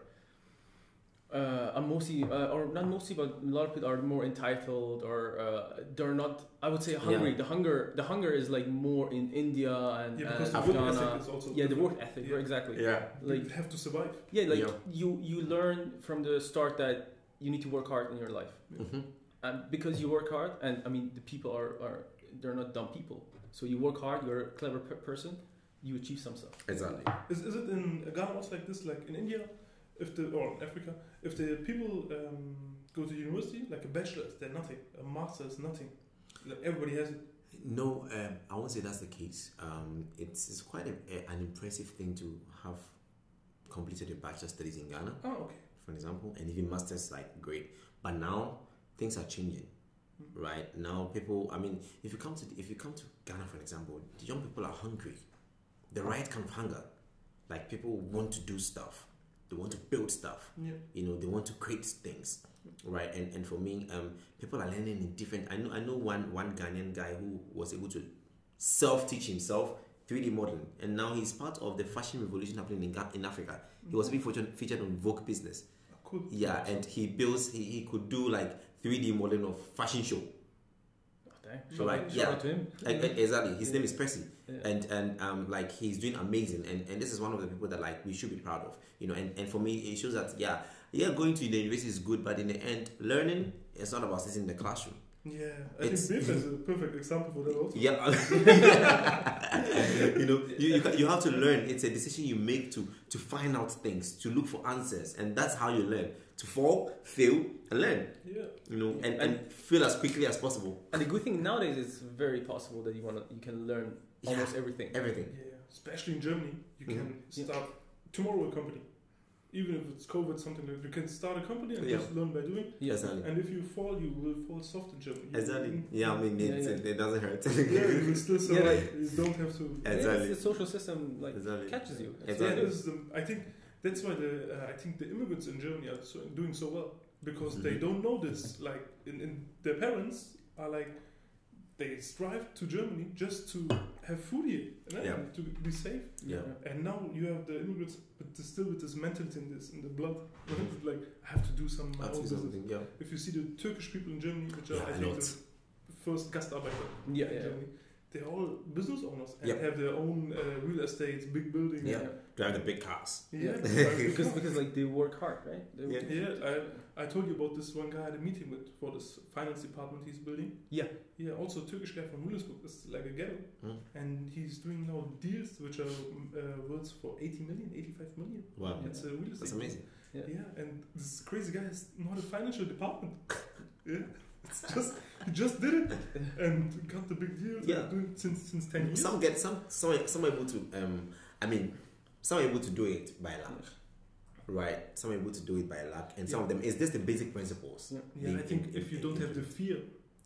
uh, are mostly, uh, or not mostly, but a lot of people are more entitled, or uh, they're not. I would say hungry. Yeah. The hunger, the hunger is like more in India and, Yeah, because and the work Ghana. ethic is also yeah, the work ethic. Yeah. Exactly. Yeah. Like you have to survive. yeah, like Yeah. you you learn from the start that you need to work hard in your life, hmm and because you work hard, and I mean the people are are they're not dumb people. So you work hard. You're a clever pe- person. You achieve some stuff. Exactly. Is, is it in Ghana also like this? Like in India, if the or in Africa, if the people um, go to university, like a bachelor's, they're nothing. A master's, nothing. Like everybody has it. No, um, I won't say that's the case. Um, it's, it's quite a, a- an impressive thing to have completed a bachelor studies in Ghana, Oh, okay. for example, and even masters like great. But now things are changing. Right? Now people, I mean, if you come to if you come to Ghana, for example, the young people are hungry, the right kind of hunger. Like people want to do stuff, they want to build stuff. Yeah. you know they want to create things right and and for me um people are learning in different i know i know one one ghanaian guy who was able to self-teach himself 3d modeling and now he's part of the fashion revolution happening in, in africa he was being featured, featured on vogue business Cool. yeah and he builds he, he could do like 3d modeling of fashion show dang. So, like, Shout yeah. out to him. E- e- exactly his name is percy Yeah. and and um like he's doing amazing and and this is one of the people that like we should be proud of you know and, and for me it shows that yeah yeah going to the university is good but in the end learning it's not about sitting in the classroom Yeah. I It's- think Biff is a perfect example for that also. yeah you know you, you, you have to learn it's a decision you make to to find out things to look for answers and that's how you learn to fall fail and learn Yeah. you know and, and fail as quickly as possible And the good thing nowadays is very possible that you want to you can learn Yeah. almost everything. everything Yeah. Especially in Germany, you Mhm. can Yeah. start tomorrow a company. Even if it's COVID, something like you can start a company and Yeah. just learn by doing. Yeah. exactly And if you fall, you will fall soft in Germany. You- exactly yeah i mean Yeah, it, yeah. it doesn't hurt yeah, you will still Yeah, survive. like- you don't have to. Exactly. it's the social system like exactly catches you. It's Exactly. Yeah, this is the, I think that's why the uh, I think the immigrants in Germany are so, doing so well because they Mhm. don't know this. Like, in, in their parents are like they strive to Germany just to have food here and Yeah. to be safe. yeah And now you have the immigrants, but still with this mentality in this in the blood. like I have to do some my that's own business. something yeah If you see the Turkish people in Germany, which are Yeah, I a think the first Gastarbeiter Yeah, in yeah. Germany, they're all business owners and Yeah. have their own uh, real estates, big buildings. Yeah. drive the big cars Yeah, because because like they work hard, right? They- Yeah. yeah. I, I told you about this one guy I had a meeting with for this finance department he's building. Yeah. Yeah, also a Turkish guy from Wilhelmsburg. is like a ghetto, Mm. and he's doing now deals which are uh, worth for 80 million, 85 million. wow It's a real estate. that's amazing Yeah. Yeah, and this crazy guy is not a financial department. yeah, it's just he just did it and got the big deal. Yeah. doing it since since 10 years. some get some some some are able to um i mean some are able to do it by luck right some are able to do it by luck and some of them is this the basic principles Yeah. yeah, I think they- if you they- don't have the fear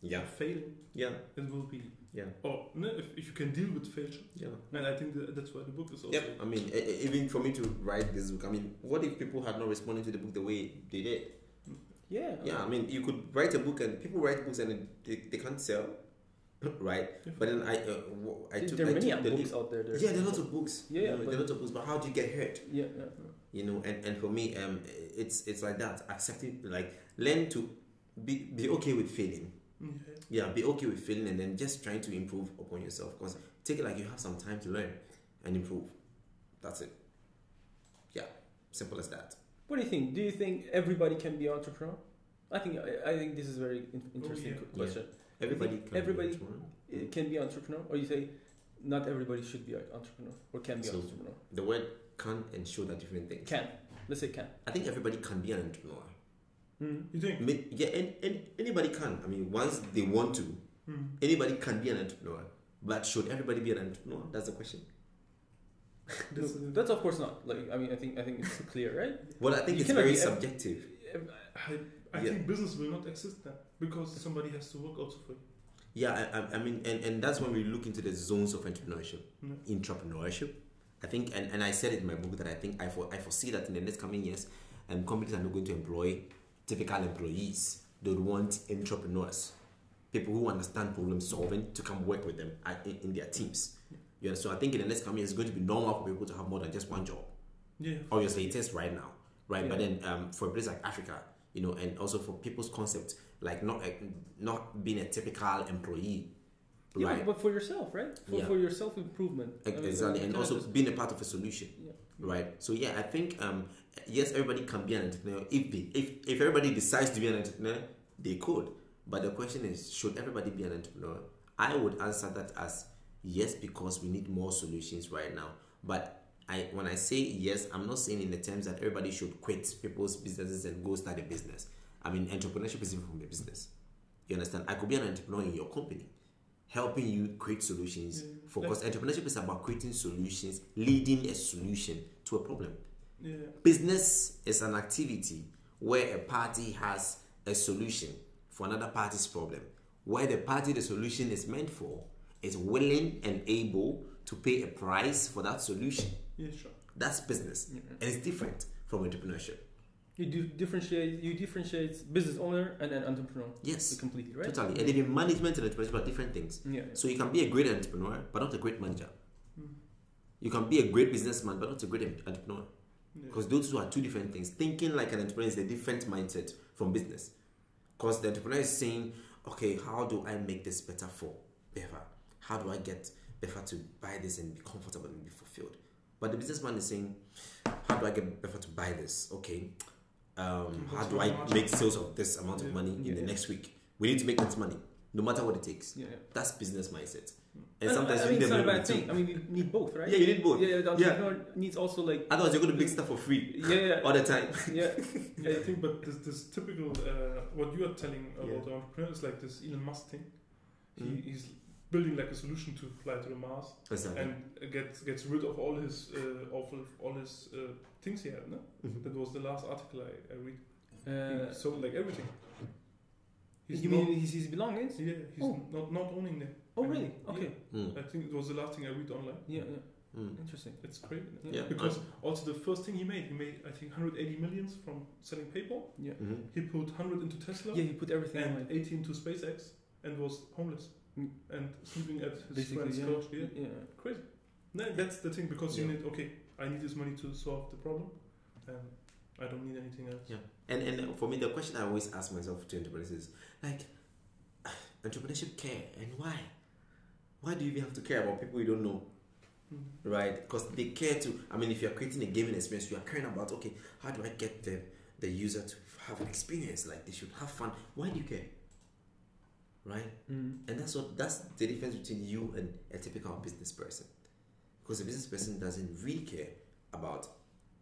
yeah of failing, yeah it will be. yeah Or no, if, if you can deal with failure, yeah and I think that, that's why the book is also. Yep. I mean, even for me to write this book, I mean, what if people had not responded to the book the way they did? Mm. Yeah. Yeah, I mean, you could write a book and people write books and they, they can't sell, right? But then I, uh, I took, there are I many took the books leap- out there. Yeah, there are lots of books. Yeah, you yeah, know, there but- are lots of books. But how do you get hurt? Yeah, yeah. You know, and, and for me, um, it's it's like that. Accepting, like, learn to be be okay with failing. Yeah. Yeah, be okay with failing, and then just trying to improve upon yourself. Because take it like you have some time to learn and improve. That's it. Yeah, simple as that. What do you think? Do you think everybody can be entrepreneur? I think I, I think this is a very in- interesting yeah. qu- question. Everybody can everybody- be entrepreneur. Can be entrepreneur, or you say not everybody should be an entrepreneur or can be So- entrepreneur? The word can and should are different things. Can let's say can. I think everybody can be an entrepreneur. Mm. You think? Yeah, and, and anybody can. I mean, once they want to, Hmm. anybody can be an entrepreneur. But should everybody be an entrepreneur? That's the question. That's, No, that's of course not. Like I mean, I think I think it's clear, right? Well, I think You it's cannot very be ev- subjective. I, I Yeah. think business will not exist then because somebody has to work also for you. Yeah, I, I, mean, and, and that's when we look into the zones of entrepreneurship. Yeah. Entrepreneurship. I think, and, and I said it in my book that I think I, for, I foresee that in the next coming years, um, companies are not going to employ typical employees. They would want entrepreneurs, people who understand problem solving to come work with them at, in, in their teams. Yeah, so I think in the next coming years, it's going to be normal for people to have more than just one job. Yeah. Obviously, it is right now. right? But then um, for a place like Africa, you know, and also for people's concept, like not like, not being a typical employee, Yeah, right? but for yourself, right? For, Yeah. for your self improvement. Ex- Exactly, and also being a part of a solution, Yeah. right? So yeah, I think um, yes, everybody can be an entrepreneur if they if if everybody decides to be an entrepreneur, they could. But the question is, should everybody be an entrepreneur? I would answer that as yes, because we need more solutions right now. But I when I say yes, I'm not saying in the terms that everybody should quit people's businesses and go start a business. I mean, entrepreneurship is different from a business. You understand? I could be an entrepreneur in your company, helping you create solutions. Yeah. For Like- because entrepreneurship is about creating solutions, leading a solution to a problem. Yeah. Business is an activity where a party has a solution for another party's problem, where the party the solution is meant for is willing and able to pay a price for that solution. Yeah, sure. That's business, Yeah. and it's different from entrepreneurship. You do differentiate. You differentiate business owner and then entrepreneur. Yes, completely, right? totally. And even management and entrepreneurship are different things. Yeah. So you can be a great entrepreneur, but not a great manager. Mm. You can be a great businessman, but not a great entrepreneur. Yeah. Because those two are two different things. Thinking like an entrepreneur is a different mindset from business. Because the entrepreneur is saying, okay, how do I make this better for Befa? How do I get Befa to buy this and be comfortable and be fulfilled? But the businessman is saying, how do I get Befa to buy this? Okay, um, how do I make sales of this amount of Yeah. money in Yeah. the next week? We need to make that money, no matter what it takes. Yeah. That's business mindset. Mm. And I- sometimes I, you mean, need it's a not a bad thing. I mean, you need both, right? Yeah, you need both. Yeah, the Yeah. entrepreneur needs also like. Otherwise, you're going to make stuff for free Yeah, yeah, all the time. yeah. Yeah, I think, but this, this typical, uh, what you are telling about Yeah. the entrepreneur is like this Elon Musk thing. He, Mhm. He's building like a solution to fly to the Mars Exactly. and gets gets rid of all his uh, of all his uh, things he had. No? Mhm. That was the last article I, I read. Uh, he sold like everything. you not, mean his, his belongings? yeah, he's Oh. not not owning them. Oh, I mean, really? yeah. Okay. Mm. I think it was the last thing I read online. Yeah, yeah. Mm. Interesting. It's crazy. Yeah. Yeah. Because also the first thing he made, he made I think 180 millions from selling PayPal. Yeah. Mhm. He put 100 into Tesla. Yeah, he put everything and on. 18 to SpaceX and was homeless. And sleeping at his Basically, friend's yeah. couch. Yeah, yeah. crazy. No, that's the thing because you need okay. I need this money to solve the problem, and I don't need anything else. Yeah. And and for me, the question I always ask myself to entrepreneurs is like, entrepreneurship care and why? Why do you even have to care about people you don't know, Mm. right? Because they care to. I mean, if you are creating a gaming experience, you are caring about okay, how do I get the the user to have an experience like they should have fun? Why do you care? Right? Mm. And that's what that's the difference between you and a typical business person. Because a business person doesn't really care about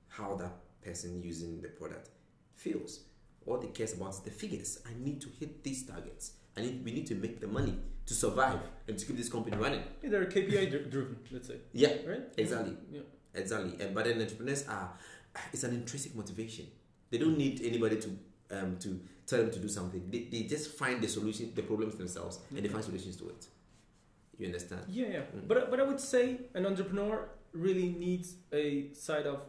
how that person using the product feels. All they cares about is the figures. I need to hit these targets. I need we need to make the money to survive and to keep this company running. Yeah, they're KPI dri- driven, let's say. Yeah, Right? exactly. Yeah. Exactly. And but then entrepreneurs are it's an intrinsic motivation. They don't need anybody to um to tell them to do something. They, they just find the solution, the problems themselves, and they find solutions to it. You understand? Yeah, yeah. Mm. But but I would say an entrepreneur really needs a side of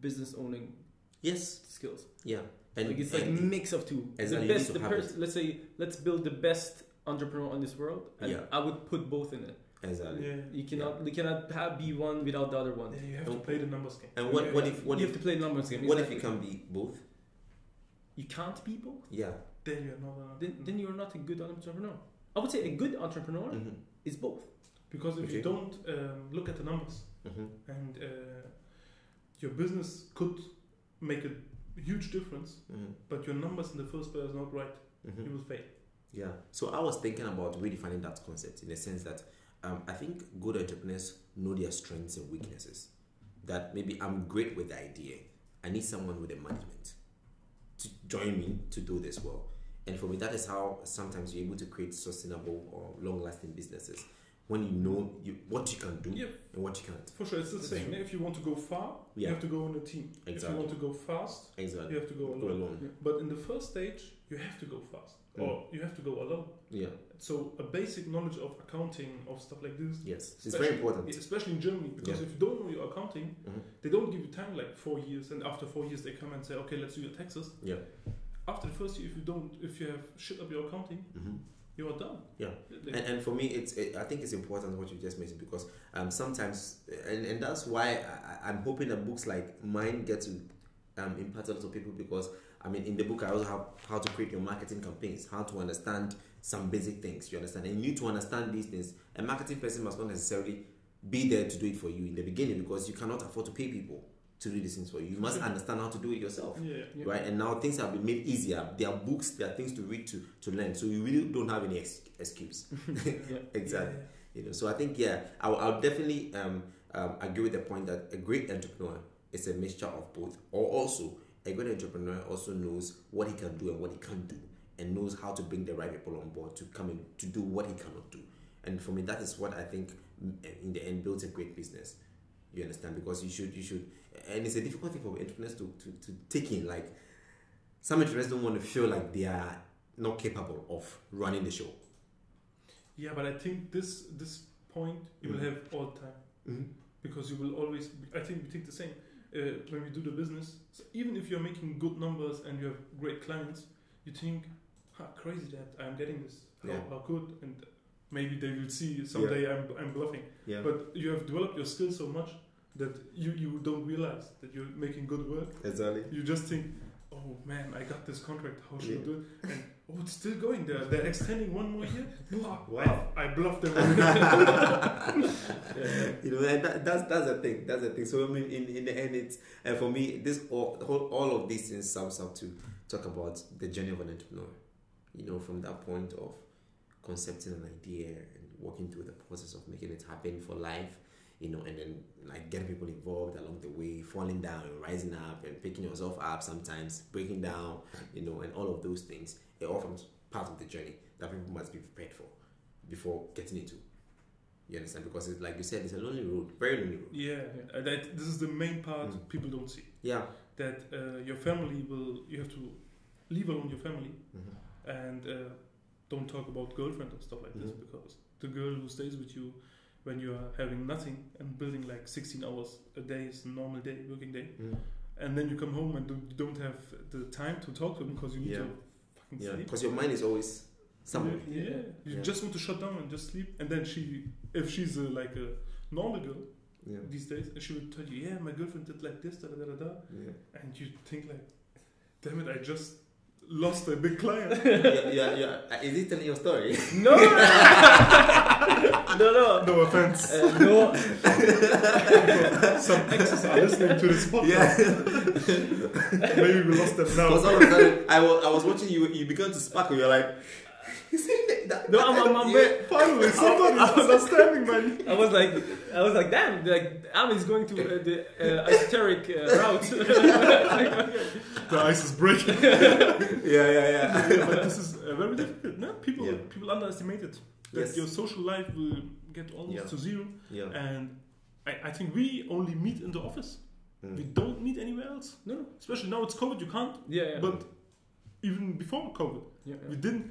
business owning Yes. skills. Yeah. And, like it's like a mix of two. Exactly, The best, the have pers- let's say, let's build the best entrepreneur on this world, and Yeah. I would put both in it. exactly. Yeah. You cannot, you cannot have be one without the other one. Yeah, you have to play the numbers game. And what Yeah, what yeah. if what you if have to play the numbers game? what if exactly. you can be both? You can't be both. Yeah. Then you're not. A, Then, then you're not a good entrepreneur. I would say a good entrepreneur Mm-hmm. is both. because if Okay. you don't um, look at the numbers Mm-hmm. and uh, your business could make a huge difference, Mm-hmm. but your numbers in the first place are not right, Mm-hmm. you will fail. Yeah. So I was thinking about redefining that concept in the sense that um, I think good entrepreneurs know their strengths and weaknesses. That maybe I'm great with the idea. I need someone with the management to join me to do this well. And for me, that is how sometimes you're able to create sustainable or long-lasting businesses when you know you, what you can do Yeah, and what you can't. for sure, it's the same. If you want to go far, you have to go on a team. If you want to go fast, Exactly. you have to go Go alone. alone. But in the first stage, you have to go fast. Or you have to go alone. Yeah. So a basic knowledge of accounting of stuff like this, Yes. It's very important. especially in Germany, because Yeah. if you don't know your accounting, Mhm. they don't give you time like four years, and after four years they come and say, okay, let's do your taxes. Yeah. After the first year, if you don't, if you have shit up your accounting, hmm you are done. Yeah. And, and for me, it's it, I think it's important what you just mentioned because um, sometimes and, and that's why I, I'm hoping that books like mine get to um, impact a lot of people because I mean, in the book, I also have how to create your marketing campaigns, how to understand some basic things. You understand, and you need to understand these things. A marketing person must not necessarily be there to do it for you in the beginning because you cannot afford to pay people to do these things for you. You must understand how to do it yourself. Yeah. Yeah. Right, and now things have been made easier. There are books, there are things to read to to learn. So you really don't have any ex- excuse. Yeah. exactly. You know, so I think yeah, I'll, I'll definitely um, um, agree with the point that a great entrepreneur is a mixture of both. Or also, a great entrepreneur also knows what he can do and what he can't do, and knows how to bring the right people on board to come in to do what he cannot do. And for me, that is what I think mm, in the end builds a great business. You understand? Because you should, you should, and it's a difficult thing for entrepreneurs to, to, to take in. Like some entrepreneurs don't want to feel like they are not capable of running the show. Yeah, but I think this this point you will Mhm. have all the time Mm-hmm. because you will always. I think we think the same. Uh, when we do the business, so even if you're making good numbers and you have great clients, you think, "How crazy that I'm getting this? How, Yeah. how good?" And maybe they will see someday I'm I'm bluffing. Yeah. But you have developed your skills so much that you you don't realize that you're making good work. exactly. You just think, "Oh man, I got this contract. How should I do it?" And oh, it's still going there. They're extending one more year. Wow, Wow. I bluffed them. you know, and that, that's that's the thing. That's the thing. So I mean, in, in the end, it's and for me, this all whole, all of these things sums up to talk about the journey of an entrepreneur. You know, from that point of concepting an idea and working through the process of making it happen for life. You know, and then like getting people involved along the way, falling down and rising up and picking yourself up sometimes, breaking down, you know, and all of those things. It all forms part of the journey that people must be prepared for before getting into. You understand? Because it's like you said, it's a lonely road, very lonely road. yeah, uh, that this is the main part Mm. people don't see. Yeah. That uh, your family will you have to leave alone your family Mm-hmm. and uh, don't talk about girlfriend or stuff like this Mhm. because the girl who stays with you when you are having nothing and building like 16 hours a day is a normal day, working day, Mm. and then you come home and do- you don't have the time to talk to them because you need Yeah. to fucking Yeah, sleep. because your mind is always somewhere. Yeah, you just want to shut down and just sleep. And then she, if she's a, like a normal girl these days, she would tell you, "Yeah, my girlfriend did like this, da da da da," Yeah. and you think like, "Damn it, I just lost a big client." yeah, yeah, yeah. Uh, Is he telling your story? No, no, no. no offense. Uh, no, Some exes are listening to this podcast. Maybe we lost them Because now. all of a sudden, I was, I was watching you, you began to sparkle. You're like, that, no, I'm, I'm, I'm yeah. very, Finally, somebody's understanding, man. I was like, I was like, damn, like Am is going to uh, the uh, esoteric uh, route. The ice is breaking. yeah, yeah, yeah. Yeah, but this is uh, very difficult. No, people Yeah. people underestimate it. That Yes. your social life will get almost Yeah. to zero, yeah. and I, I think we only meet in the office. We Mm. don't meet anywhere else. no, no. Especially now it's COVID, you can't. Yeah, yeah. But even before COVID, yeah, we didn't.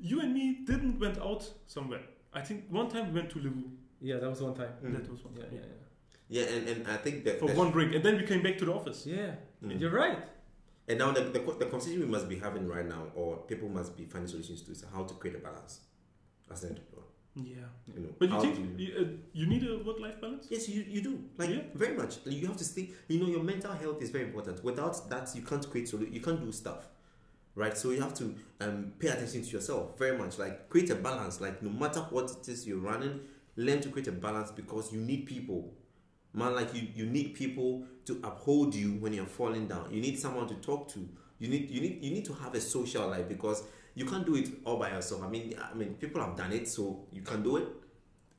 You and me didn't went out somewhere. I think one time we went to Levu. yeah, that was one time. Mm. That was one Yeah, time. yeah, Yeah, and, and I think that. For that- one drink, and then we came back to the office. yeah. Yeah, Mm. you're right. And now the, the, the conversation we must be having right now, or people must be finding solutions to, is how to create a balance as an entrepreneur. Yeah. You know, But you how think to- you, uh, you need a work-life balance? Yes, you, you do. Like Yeah. very much. You have to stay. You know, your mental health is very important. Without that, you can't create solution. You can't do stuff, right? So you have to um, pay attention to yourself very much. Like create a balance. Like no matter what it is you're running, learn to create a balance because you need people. Man, like you, you need people to uphold you when you're falling down. You need someone to talk to. You need you need you need to have a social life because you can't do it all by yourself. I mean, I mean, people have done it, so you can do it.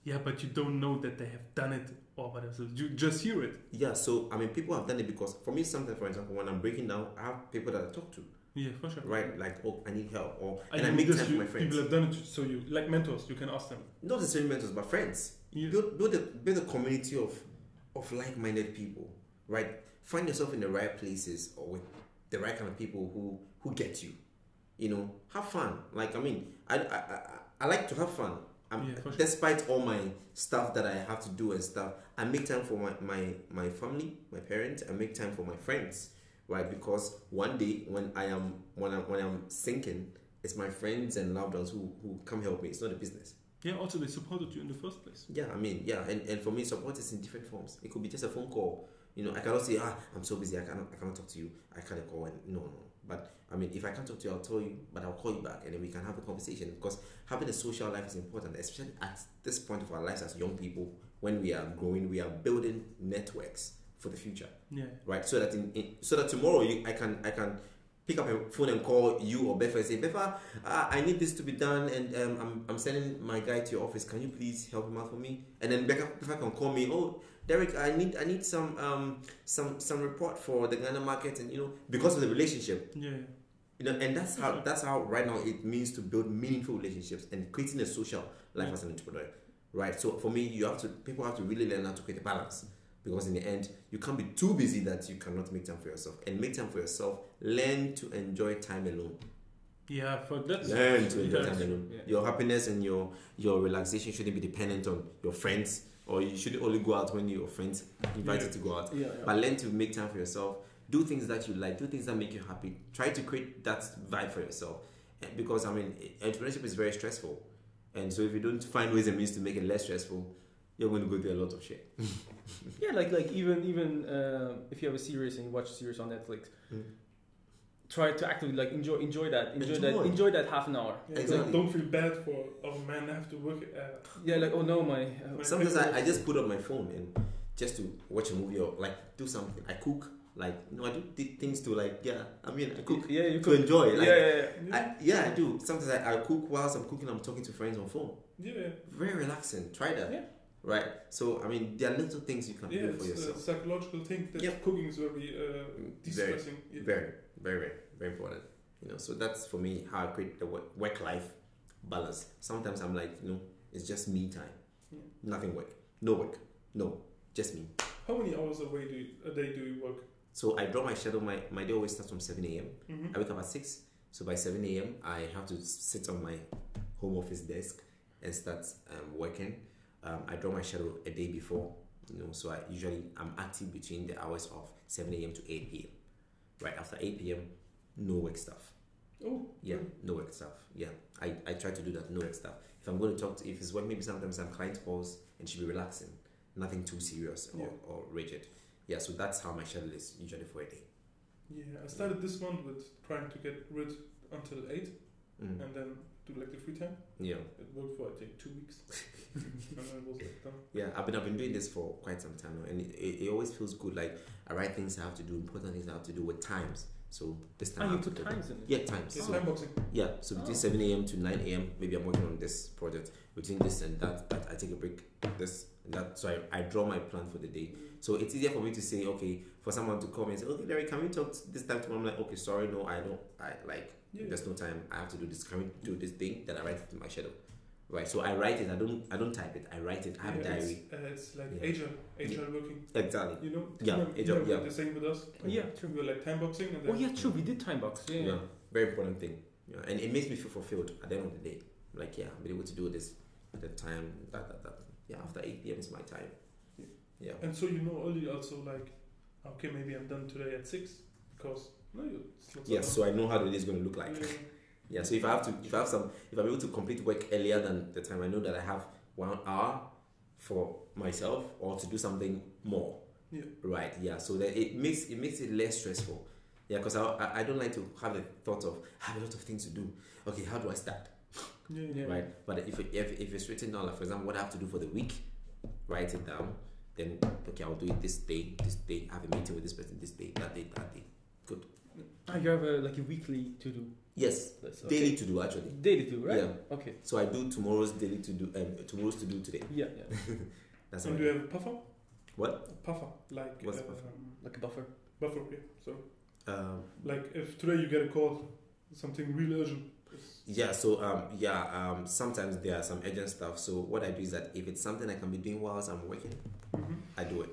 Yeah, but you don't know that they have done it all by themselves. You just hear it. Yeah, so I mean, people have done it because for me, sometimes, for example, when I'm breaking down, I have people that I talk to, Yeah, for sure. right? Like, oh, I need help, or And, I you make time for my friends. People have done it, so you like mentors. You can ask them. Not necessarily mentors, but friends. Yeah. Build, build a build a community of of like-minded people, right? Find yourself in the right places or with the right kind of people who who get you. You know, have fun. Like, I mean, I I, I, I like to have fun. I'm, Yeah, sure. despite all my stuff that I have to do and stuff, I make time for my, my, my family, my parents, I make time for my friends, right? Because one day when I am when I when I'm sinking, it's my friends and loved ones who, who come help me. It's not a business. Yeah. Also, they supported you in the first place. Yeah, I mean, yeah, and, and for me, support is in different forms. It could be just a phone call, You know, I cannot say, ah, I'm so busy, I cannot, I cannot talk to you. I can't call. And no, no. But I mean, if I can't talk to you, I'll tell you. But I'll call you back, and then we can have a conversation. Because having a social life is important, especially at this point of our lives as young people. When we are growing, we are building networks for the future, Yeah. right? So that in, in so that tomorrow you, I can I can pick up a phone and call you or Befa and say, Befa, uh, I need this to be done, and um, I'm, I'm sending my guy to your office. Can you please help him out for me? And then Becca, Befa can call me. Oh, Derrick, I need I need some um some some report for the Ghana market, and you know because of the relationship, Yeah. you know, and that's how that's how right now it means to build meaningful relationships and creating a social life as an entrepreneur, right? So for me, you have to people have to really learn how to create a balance because in the end, you can't be too busy that you cannot make time for yourself. And make time for yourself. Learn to enjoy time alone. Yeah. For that. Learn to enjoy time alone. Yeah. Your happiness and your your relaxation shouldn't be dependent on your friends, or you should only go out when your friends invite you Yeah. to go out. Yeah, But learn to make time for yourself. Do things that you like. Do things that make you happy. Try to create that vibe for yourself. Eh, because I mean, entrepreneurship is very stressful, and so if you don't find ways and means to make it less stressful, you're going to go through a lot of shit. Yeah, like like even even uh, if you have a series and you watch a series on Netflix, Mm. try to actively like enjoy enjoy that enjoy, Enjoy. that enjoy that half an hour. Yeah, Exactly. Don't feel bad for oh man, I have to work. Uh, Yeah, like oh no, my uh, My Sometimes I, I just put up my phone and just to watch a movie or like do something. I cook, like you know, I do th- things to like yeah. I mean, I cook Yeah, you to cook. enjoy. Yeah, Like, yeah, yeah. yeah. I, yeah, I do. Sometimes I, I cook whilst I'm cooking. I'm talking to friends on phone. yeah. Very relaxing. Try that. Yeah. Right. So I mean, there are little things you can Yeah, do for it's a yourself. psychological thing that Yep. cooking is very uh, de-stressing. Yeah. Very, very, very, very important. You know, so that's for me how I create the work life balance. Sometimes I'm like, you know, it's just me time. Yeah. Nothing work. No work. No, just me. How many hours a way do you, a day do you work? So I draw my shadow. My, my day always starts from 7 a.m. Mm-hmm. I wake up at 6. So by 7 a.m., I have to sit on my home office desk and start um, working. Um, I draw my shadow a day before, you know, so I usually I'm active between the hours of 7 a.m. to 8 p.m. Right after 8 p.m., no work stuff. Oh, Yeah, no work stuff. Yeah, I, I try to do that, no work stuff. If I'm going to talk to, if it's work, maybe sometimes some client calls and should be relaxing, nothing too serious or, Yeah. or rigid. Yeah, so that's how my schedule is usually for a day. Yeah, I started this month with trying to get rid until eight, Mm. and then do like the free time. Yeah. It worked for I think two weeks, and then it was like done. Yeah, I've been I've been doing this for quite some time now, and it, it, it always feels good. Like I write things I have to do, important things I have to do with times. So this time Ah, I you have to put do- times in it. Yeah, times. It's So, time boxing. yeah, so between Oh. seven a.m. to nine a.m. Maybe I'm working on this project. Between this and that, that I take a break. This and that. So I, I draw my plan for the day. So it's easier for me to say, okay, for someone to come and say, okay, Larry, can we talk this time tomorrow? I'm like, okay, sorry, no, I don't. I like Yeah. there's no time. I have to do this. Can we do this thing? Then I write it in my schedule. Right. So I write it. I don't. I don't type it. I write it. I have a diary. It's, uh, it's like Yeah. agile, agile working. Exactly. You know? Yeah, You know, agile, you know, yeah. The same with us. Yeah, true. We were like time boxing, and then Oh yeah, true. We did time box. Yeah. Yeah, very important thing. Yeah, and it makes me feel fulfilled at the end of the day. Like, yeah, I'm able to do this at the time. That, that, that. Yeah, after 8 p.m. is my time. Yeah. And so you know early also like, okay, maybe I'm done today at six because no, you. it's not so Yeah, so I know how the day is going to look like. Yeah. Yeah, so if I have to, if I have some, if I'm able to complete work earlier than the time, I know that I have one hour for myself or to do something more. Yeah. Right. Yeah. So that it makes it makes it less stressful. Yeah, because I, I don't like to have the thought of I have a lot of things to do. Okay, how do I start? Yeah, Yeah. right? But if, if, if it's written down, like for example, what I have to do for the week, write it down. Then okay, I'll do it this day, this day. I have a meeting with this person this day, that day, that day. Ah, you have a, like a weekly to do. Yes, That's okay. daily to do actually. Daily to do, right? Yeah. Okay. So I do tomorrow's daily to do, um, tomorrow's to do today. Yeah, yeah. That's And do you have a puffer? What? A puffer, like What's a um. Like a buffer. Buffer, yeah. So, Um, like if today you get a call, something real urgent. yeah. So um, yeah. Um, sometimes there are some urgent stuff. So what I do is that if it's something I can be doing whilst I'm working, Mhm. I do it.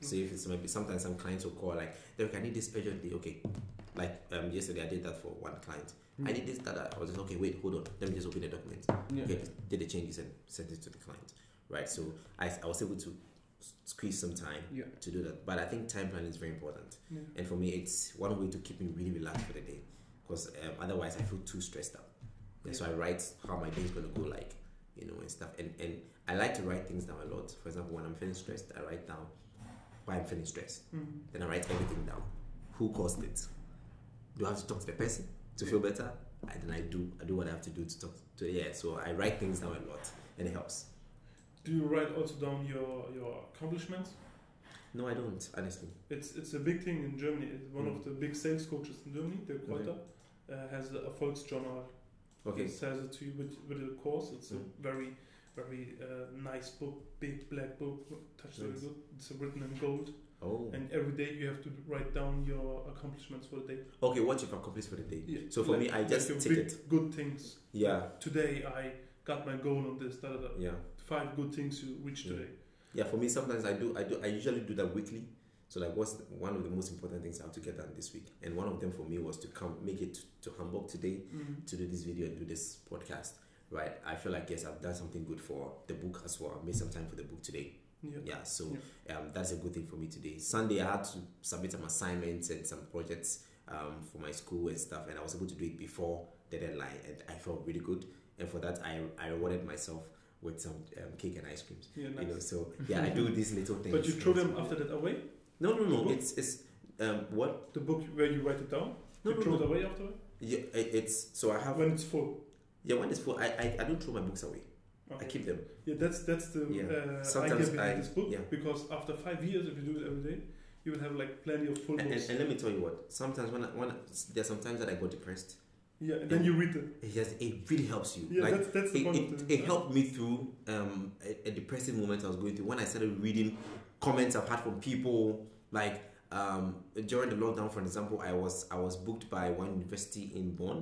So if it's maybe sometimes some clients will call like, Derrick, I need this urgently. Okay. Like um, yesterday, I did that for one client. I need this, that, that. I was just okay. Wait, hold on. Let me just open the document. Yeah. Okay, did the changes and sent it to the client. Right. So I, I was able to squeeze some time Yeah. to do that. But I think time planning is very important. Yeah. And for me, it's one way to keep me really relaxed for the day. Because um, otherwise, I feel too stressed out. And so I write how my day is going to go like, you know, and stuff. And, and I like to write things down a lot. For example, when I'm feeling stressed, I write down why I'm feeling stressed. Mm. Then I write everything down. Who caused it? Do I have to talk to the person to feel better? And then I do I do what I have to do to talk to yeah. So I write things down a lot and it helps. Do you write also down your your accomplishments? No, I don't, honestly. It's it's a big thing in Germany. It's one Mm. of the big sales coaches in Germany, the Kreuter, uh, has a Erfolgsjournal. Okay. He says it to you with, with a course. It's Mm. a very, very uh, nice book, big black book, touched very good. It's written in gold, Oh. and every day you have to write down your accomplishments for the day. Okay, what you've accomplished for the day. Yeah, So for like- me, I just your tick it. good things. Yeah, Today I got my goal on this. Da, da, da. yeah. Five good things you reached Yeah. today. Yeah, for me, sometimes I do, I do, I usually do that weekly. So like, what's one of the most important things I have to get done this week? And one of them for me was to come make it to, Hamburg today Mm. to do this video and do this podcast. Right? I feel like yes, I've done something good for the book as well. I made some time for the book today. Yeah. Yeah, so um, that's a good thing for me today. Sunday, I had to submit some assignments and some projects um, for my school and stuff, and I was able to do it before the deadline, and I felt really good. And for that, I, I rewarded myself with some um, cake and ice creams. Yeah, nice. You know, so yeah, I do these little things. But you throw them after that away? No, no, no. It's it's um what? The book where you write it down? No, you no, throw no. it away after? Yeah, it, it's so I have When it's full. Yeah. When it's full, I, I I don't throw my books away. I keep them. Yeah, that's that's the Yeah. uh, Sometimes idea I- this book. yeah. Because after five years, if you do it every day, you will have like plenty of full And, and, books. and let me tell you what. Sometimes when I, when I, there's sometimes that I got depressed. yeah, and then you read it. It just it really helps you. Yeah, like that's that's the it, point it, it helped me through um, a, a depressive moment I was going through when I started reading comments I've had from people like um, during the lockdown for example I was I was booked by one university in Bonn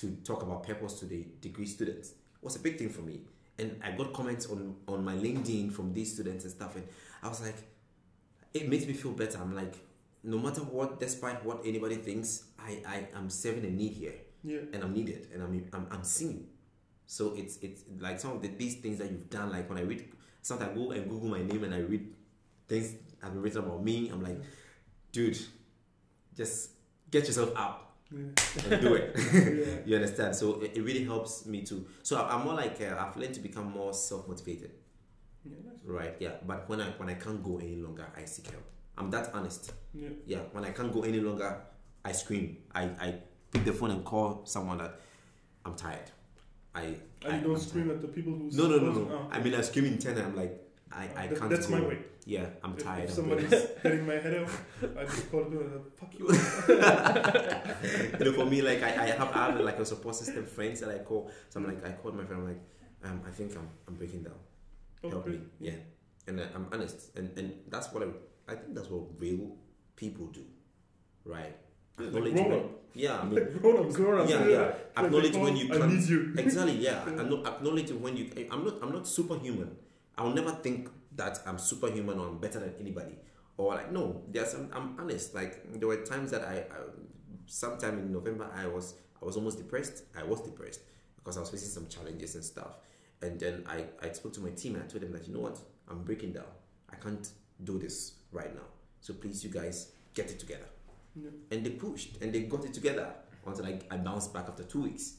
to talk about purpose to the degree students it was a big thing for me and I got comments on on my LinkedIn from these students and stuff and I was like it makes me feel better I'm like no matter what despite what anybody thinks I, I am serving a need here Yeah. and I'm needed and I'm I'm, I'm seen. So it's it's like some of the these things that you've done. Like when I read, sometimes I go and Google my name and I read things have been written about me. I'm like, dude, just get yourself up Yeah. do it. yeah. you understand? So it, it really helps me to. So I'm more like uh, I've learned to become more self motivated. Yeah, nice. Right? Yeah. But when I when I can't go any longer, I seek help. I'm that honest. Yeah. Yeah. When I can't go any longer, I scream. I I pick the phone and call someone that I'm tired. I And I, don't I'm scream at the people who no, no, no, no. okay. I mean, I scream in ten. I'm like, I, I That- can't. That's go. my way. Yeah, I'm If, tired. if somebody's hitting my head off, I just call them and fuck you. you know, for me, like I, I have, I have like a support system, friends that I call. So I'm like, I called my friend. I'm like, um, I think I'm, I'm breaking down. Oh, Help great. me. Yeah, and uh, I'm honest, and and that's what I, I think that's what real people do, right? Yeah, like Acknowledge grown when- yeah, I mean, Grown ups, grown ups. yeah, yeah. Acknowledge when you I can't. need you. exactly yeah Yeah. I know, acknowledge when you i'm not i'm not superhuman i'll never think that i'm superhuman or i'm better than anybody. Or like no there's some i'm honest like there were times that i, I sometime in november i was i was almost depressed. I was depressed because i was facing some challenges and stuff. And then i i spoke to my team and i told them that you know what? I'm breaking down. I can't do this right now. So please you guys get it together. And they pushed and they got it together until I, I bounced back after two weeks.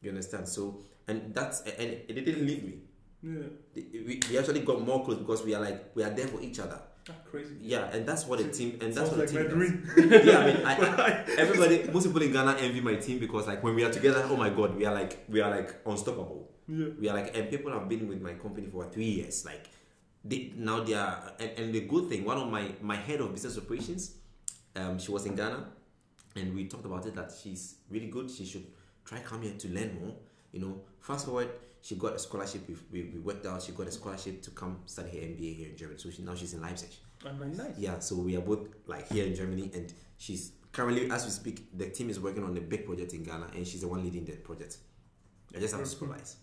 You understand? So, and that's and it didn't leave me. Yeah. We, we actually got more close because we are like we are there for each other. Ah, crazy. Yeah, and that's what a team and that's Sounds what like a my team does. Yeah, I mean, I, I, everybody, most people in Ghana envy my team because like when we are together, oh my god, we are like we are like unstoppable. Yeah. We are like, and people have been with my company for three years. Like, they, now they are, and, and the good thing, one of my my head of business operations, um, she was in Ghana, and we talked about it that she's really good. She should try come here to learn more. You know, fast forward, she got a scholarship. We, we, we worked out. She got a scholarship to come study her MBA here in Germany. So she, now she's in Leipzig. Ah, nice. Yeah, so we are both like here in Germany, and she's currently, as we speak, the team is working on a big project in Ghana, and she's the one leading that project. I just have to supervise.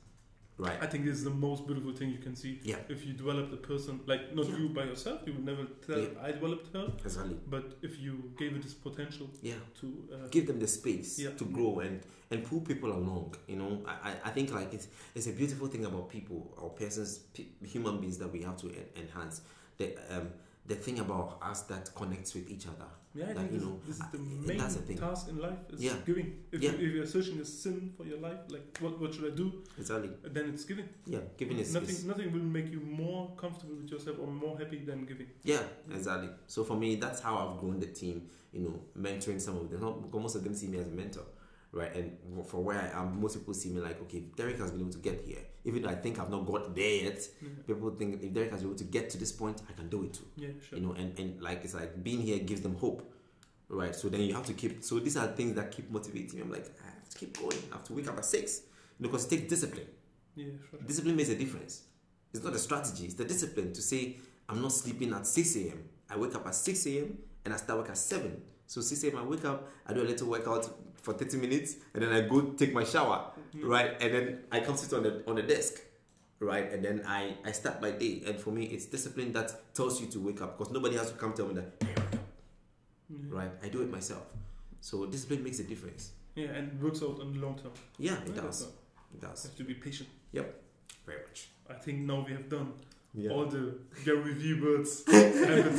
Right. I think it's the most beautiful thing you can see. Yeah. If you develop the person, like not Yeah. you by yourself, you would never tell Yeah. I developed her. Exactly. But if you gave it this potential Yeah. to, uh, Give them the space Yeah. to grow and and pull people along. You know, I, I, think like it's it's a beautiful thing about people or persons, pe- human beings that we have to en- enhance. That um, the thing about us that connects with each other. Yeah, I Like, think you this, know, this is the uh, main the thing. task in life is Yeah. giving. If, Yeah. you, if you're searching a sin for your life, like what, what should I do? Exactly. Then it's giving. Yeah, giving is, nothing. is Nothing will make you more comfortable with yourself or more happy than giving. yeah, exactly. So for me, that's how I've grown the team. You know, mentoring some of them. Most of them see me as a mentor, right? And for where I am, most people see me like, okay, if Derrick has been able to get here, even though I think I've not got there yet. Yeah, People think if Derrick has been able to get to this point, I can do it too. yeah sure. you know and, and like it's like being here gives them hope right so then you have to keep so these are things that keep motivating me i'm like i have to keep going i have to wake up at six you know, because it takes discipline yeah, sure. discipline makes a difference it's not a strategy it's the discipline to say i'm not sleeping at 6 a.m i wake up at 6 a.m and i start work at 7 so 6 a.m i wake up i do a little workout for 30 minutes and then i go take my shower Mm. right? And then i come sit on the on the desk right? And then i i start my day. And for me it's discipline that tells you to wake up because nobody has to come tell me that "Hey, wake up," Yeah. right? I do it myself. So discipline makes a difference. Yeah, and works out in the long term. yeah it Yeah, does. it You does have to be patient. Yep, very much. I think now we have done yeah all the Gary Vee words.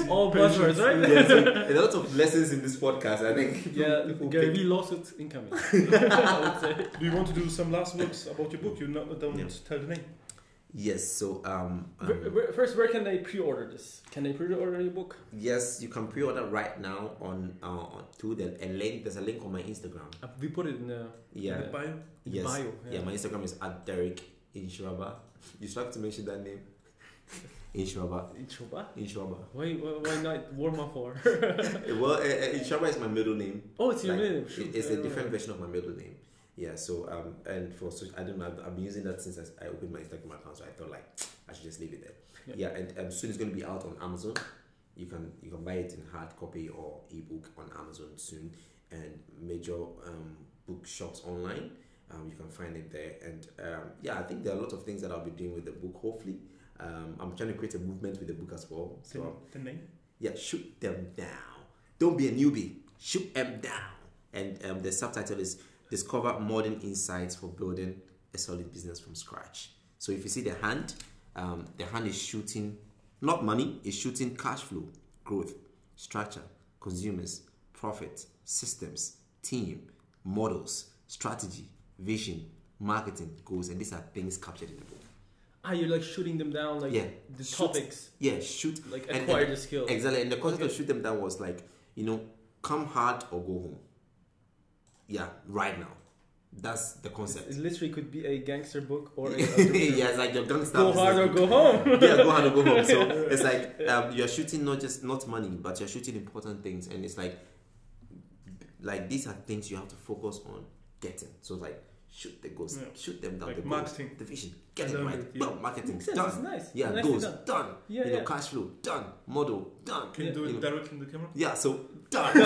All buzzwords, right? yeah, so a lot of lessons in this podcast i think Yeah, people Gary pick- Vee lawsuit incoming. I would say. Do you want to do some last words about your book? You not, don't Yeah. tell the name. yes so um, um Where- where- First, where can they pre-order this? Can they pre-order your book? yes you can pre-order right now on uh on to the a link there's a link on my instagram Uh, we put it in the, yeah In the bio. in yes the bio. yeah. my instagram is at derrick nhyiraba you still have to mention that name nhyiraba In Choba? Why, why, why not Vormawor? well uh, uh, is my middle name Oh, it's your Like, name. It's a different version of my middle name. Yeah. So um and for so I don't know. I've, I've been using that since I, I opened my Instagram account. So I thought like I should just leave it there. Yeah. Yeah. and um, soon it's going to be out on Amazon. You can you can buy it in hard copy or ebook on Amazon soon, and major um bookshops online. Um, you can find it there. And um, yeah, I think there are a lot of things that I'll be doing with the book. Hopefully, um, I'm trying to create a movement with the book as well. So The, the name. yeah, shoot them down. Don't be a newbie. Shoot them down. And um, the subtitle is Discover Modern Insights for Building a Solid Business from Scratch. So if you see the hand, um, the hand is shooting not money, it's shooting cash flow, growth, structure, consumers, profit, systems, team, models, strategy, vision, marketing, goals, and these are things captured in the book. Ah, you're like shooting them down, like Yeah. the Shoot. topics, Yeah, shoot like acquire and- the skill. Exactly. And the concept of Okay. shoot them down was like, you know, come hard or go home. Yeah, right now. That's the concept. It literally could be a gangster book or a, a yeah, it's like your gangster. go hard or go home. yeah, go hard or go home. So it's like um, you're shooting not just not money, but you're shooting important things, and it's like like these are things you have to focus on getting. So like shoot the goals, Yeah. shoot them down. Like the marketing. the vision, get it right. it, yeah. Boom, marketing Makes done. It's nice. Yeah, Nicely goals done. done. Yeah, you know, yeah. cash flow done. Model done. Can you do you it know. directly in the camera? Yeah, so done.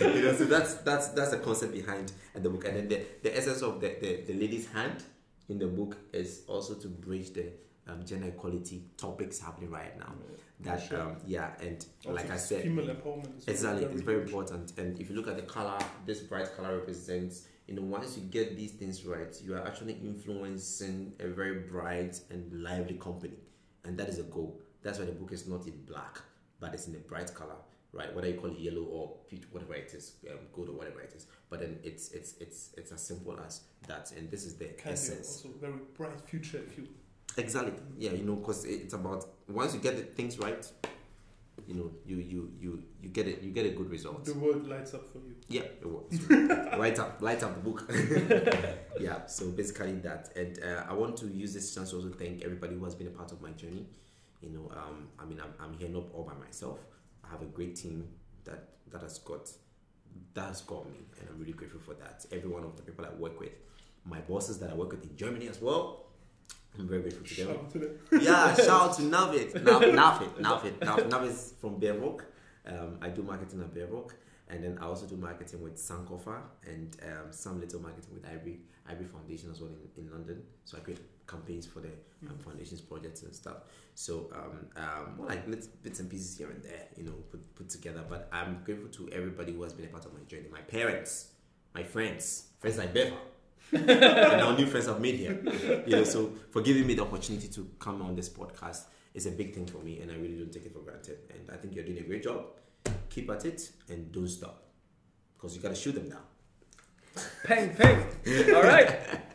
you know, so that's that's that's the concept behind the book, and then the, the essence of the, the the lady's hand in the book is also to bridge the um, gender equality topics happening right now. That Sure. um, yeah, and Also, like I said, female empowerment. Is Exactly, it's very important. And if you look at the color, this bright color represents, you know, once you get these things right, you are actually influencing a very bright and lively company. And that is a goal. That's why the book is not in black, but it's in a bright color, right? Whether you call it yellow or peach, whatever it is, um, gold or whatever it is. But then it's it's it's it's as simple as that. And this is the Can essence. also very bright future if you. Exactly. Yeah, you know, because it's about once you get the things right, you know, you you you you get it. You get a good result. The world lights up for you. Yeah, it works light up, light up the book. yeah, so basically that, and uh, I want to use this chance to also thank everybody who has been a part of my journey. You know, um, I mean, I'm, I'm here not all by myself. I have a great team that that has got that has got me, and I'm really grateful for that. Every one of the people I work with, my bosses that I work with in Germany as well. I'm very grateful to them Shout to them. yeah, shout out to Navit. Navit, Navit, Navid, Nav, Nav is from Bearbook. Um, I do marketing at Bearbook, and then I also do marketing with Sankofa and um, some little marketing with Ivory, Ivory Foundation as well in, in London. So I create campaigns for the um, foundations projects and stuff. So um, um, like little bits and pieces here and there, you know, put put together. But I'm grateful to everybody who has been a part of my journey. My parents, my friends, friends like Beva. and our new friends I've made here. You know, so for giving me the opportunity to come on this podcast is a big thing for me, and I really don't take it for granted. And I think you're doing a great job. Keep at it and don't stop, because you gotta shoot them down. Peng, peng. All right.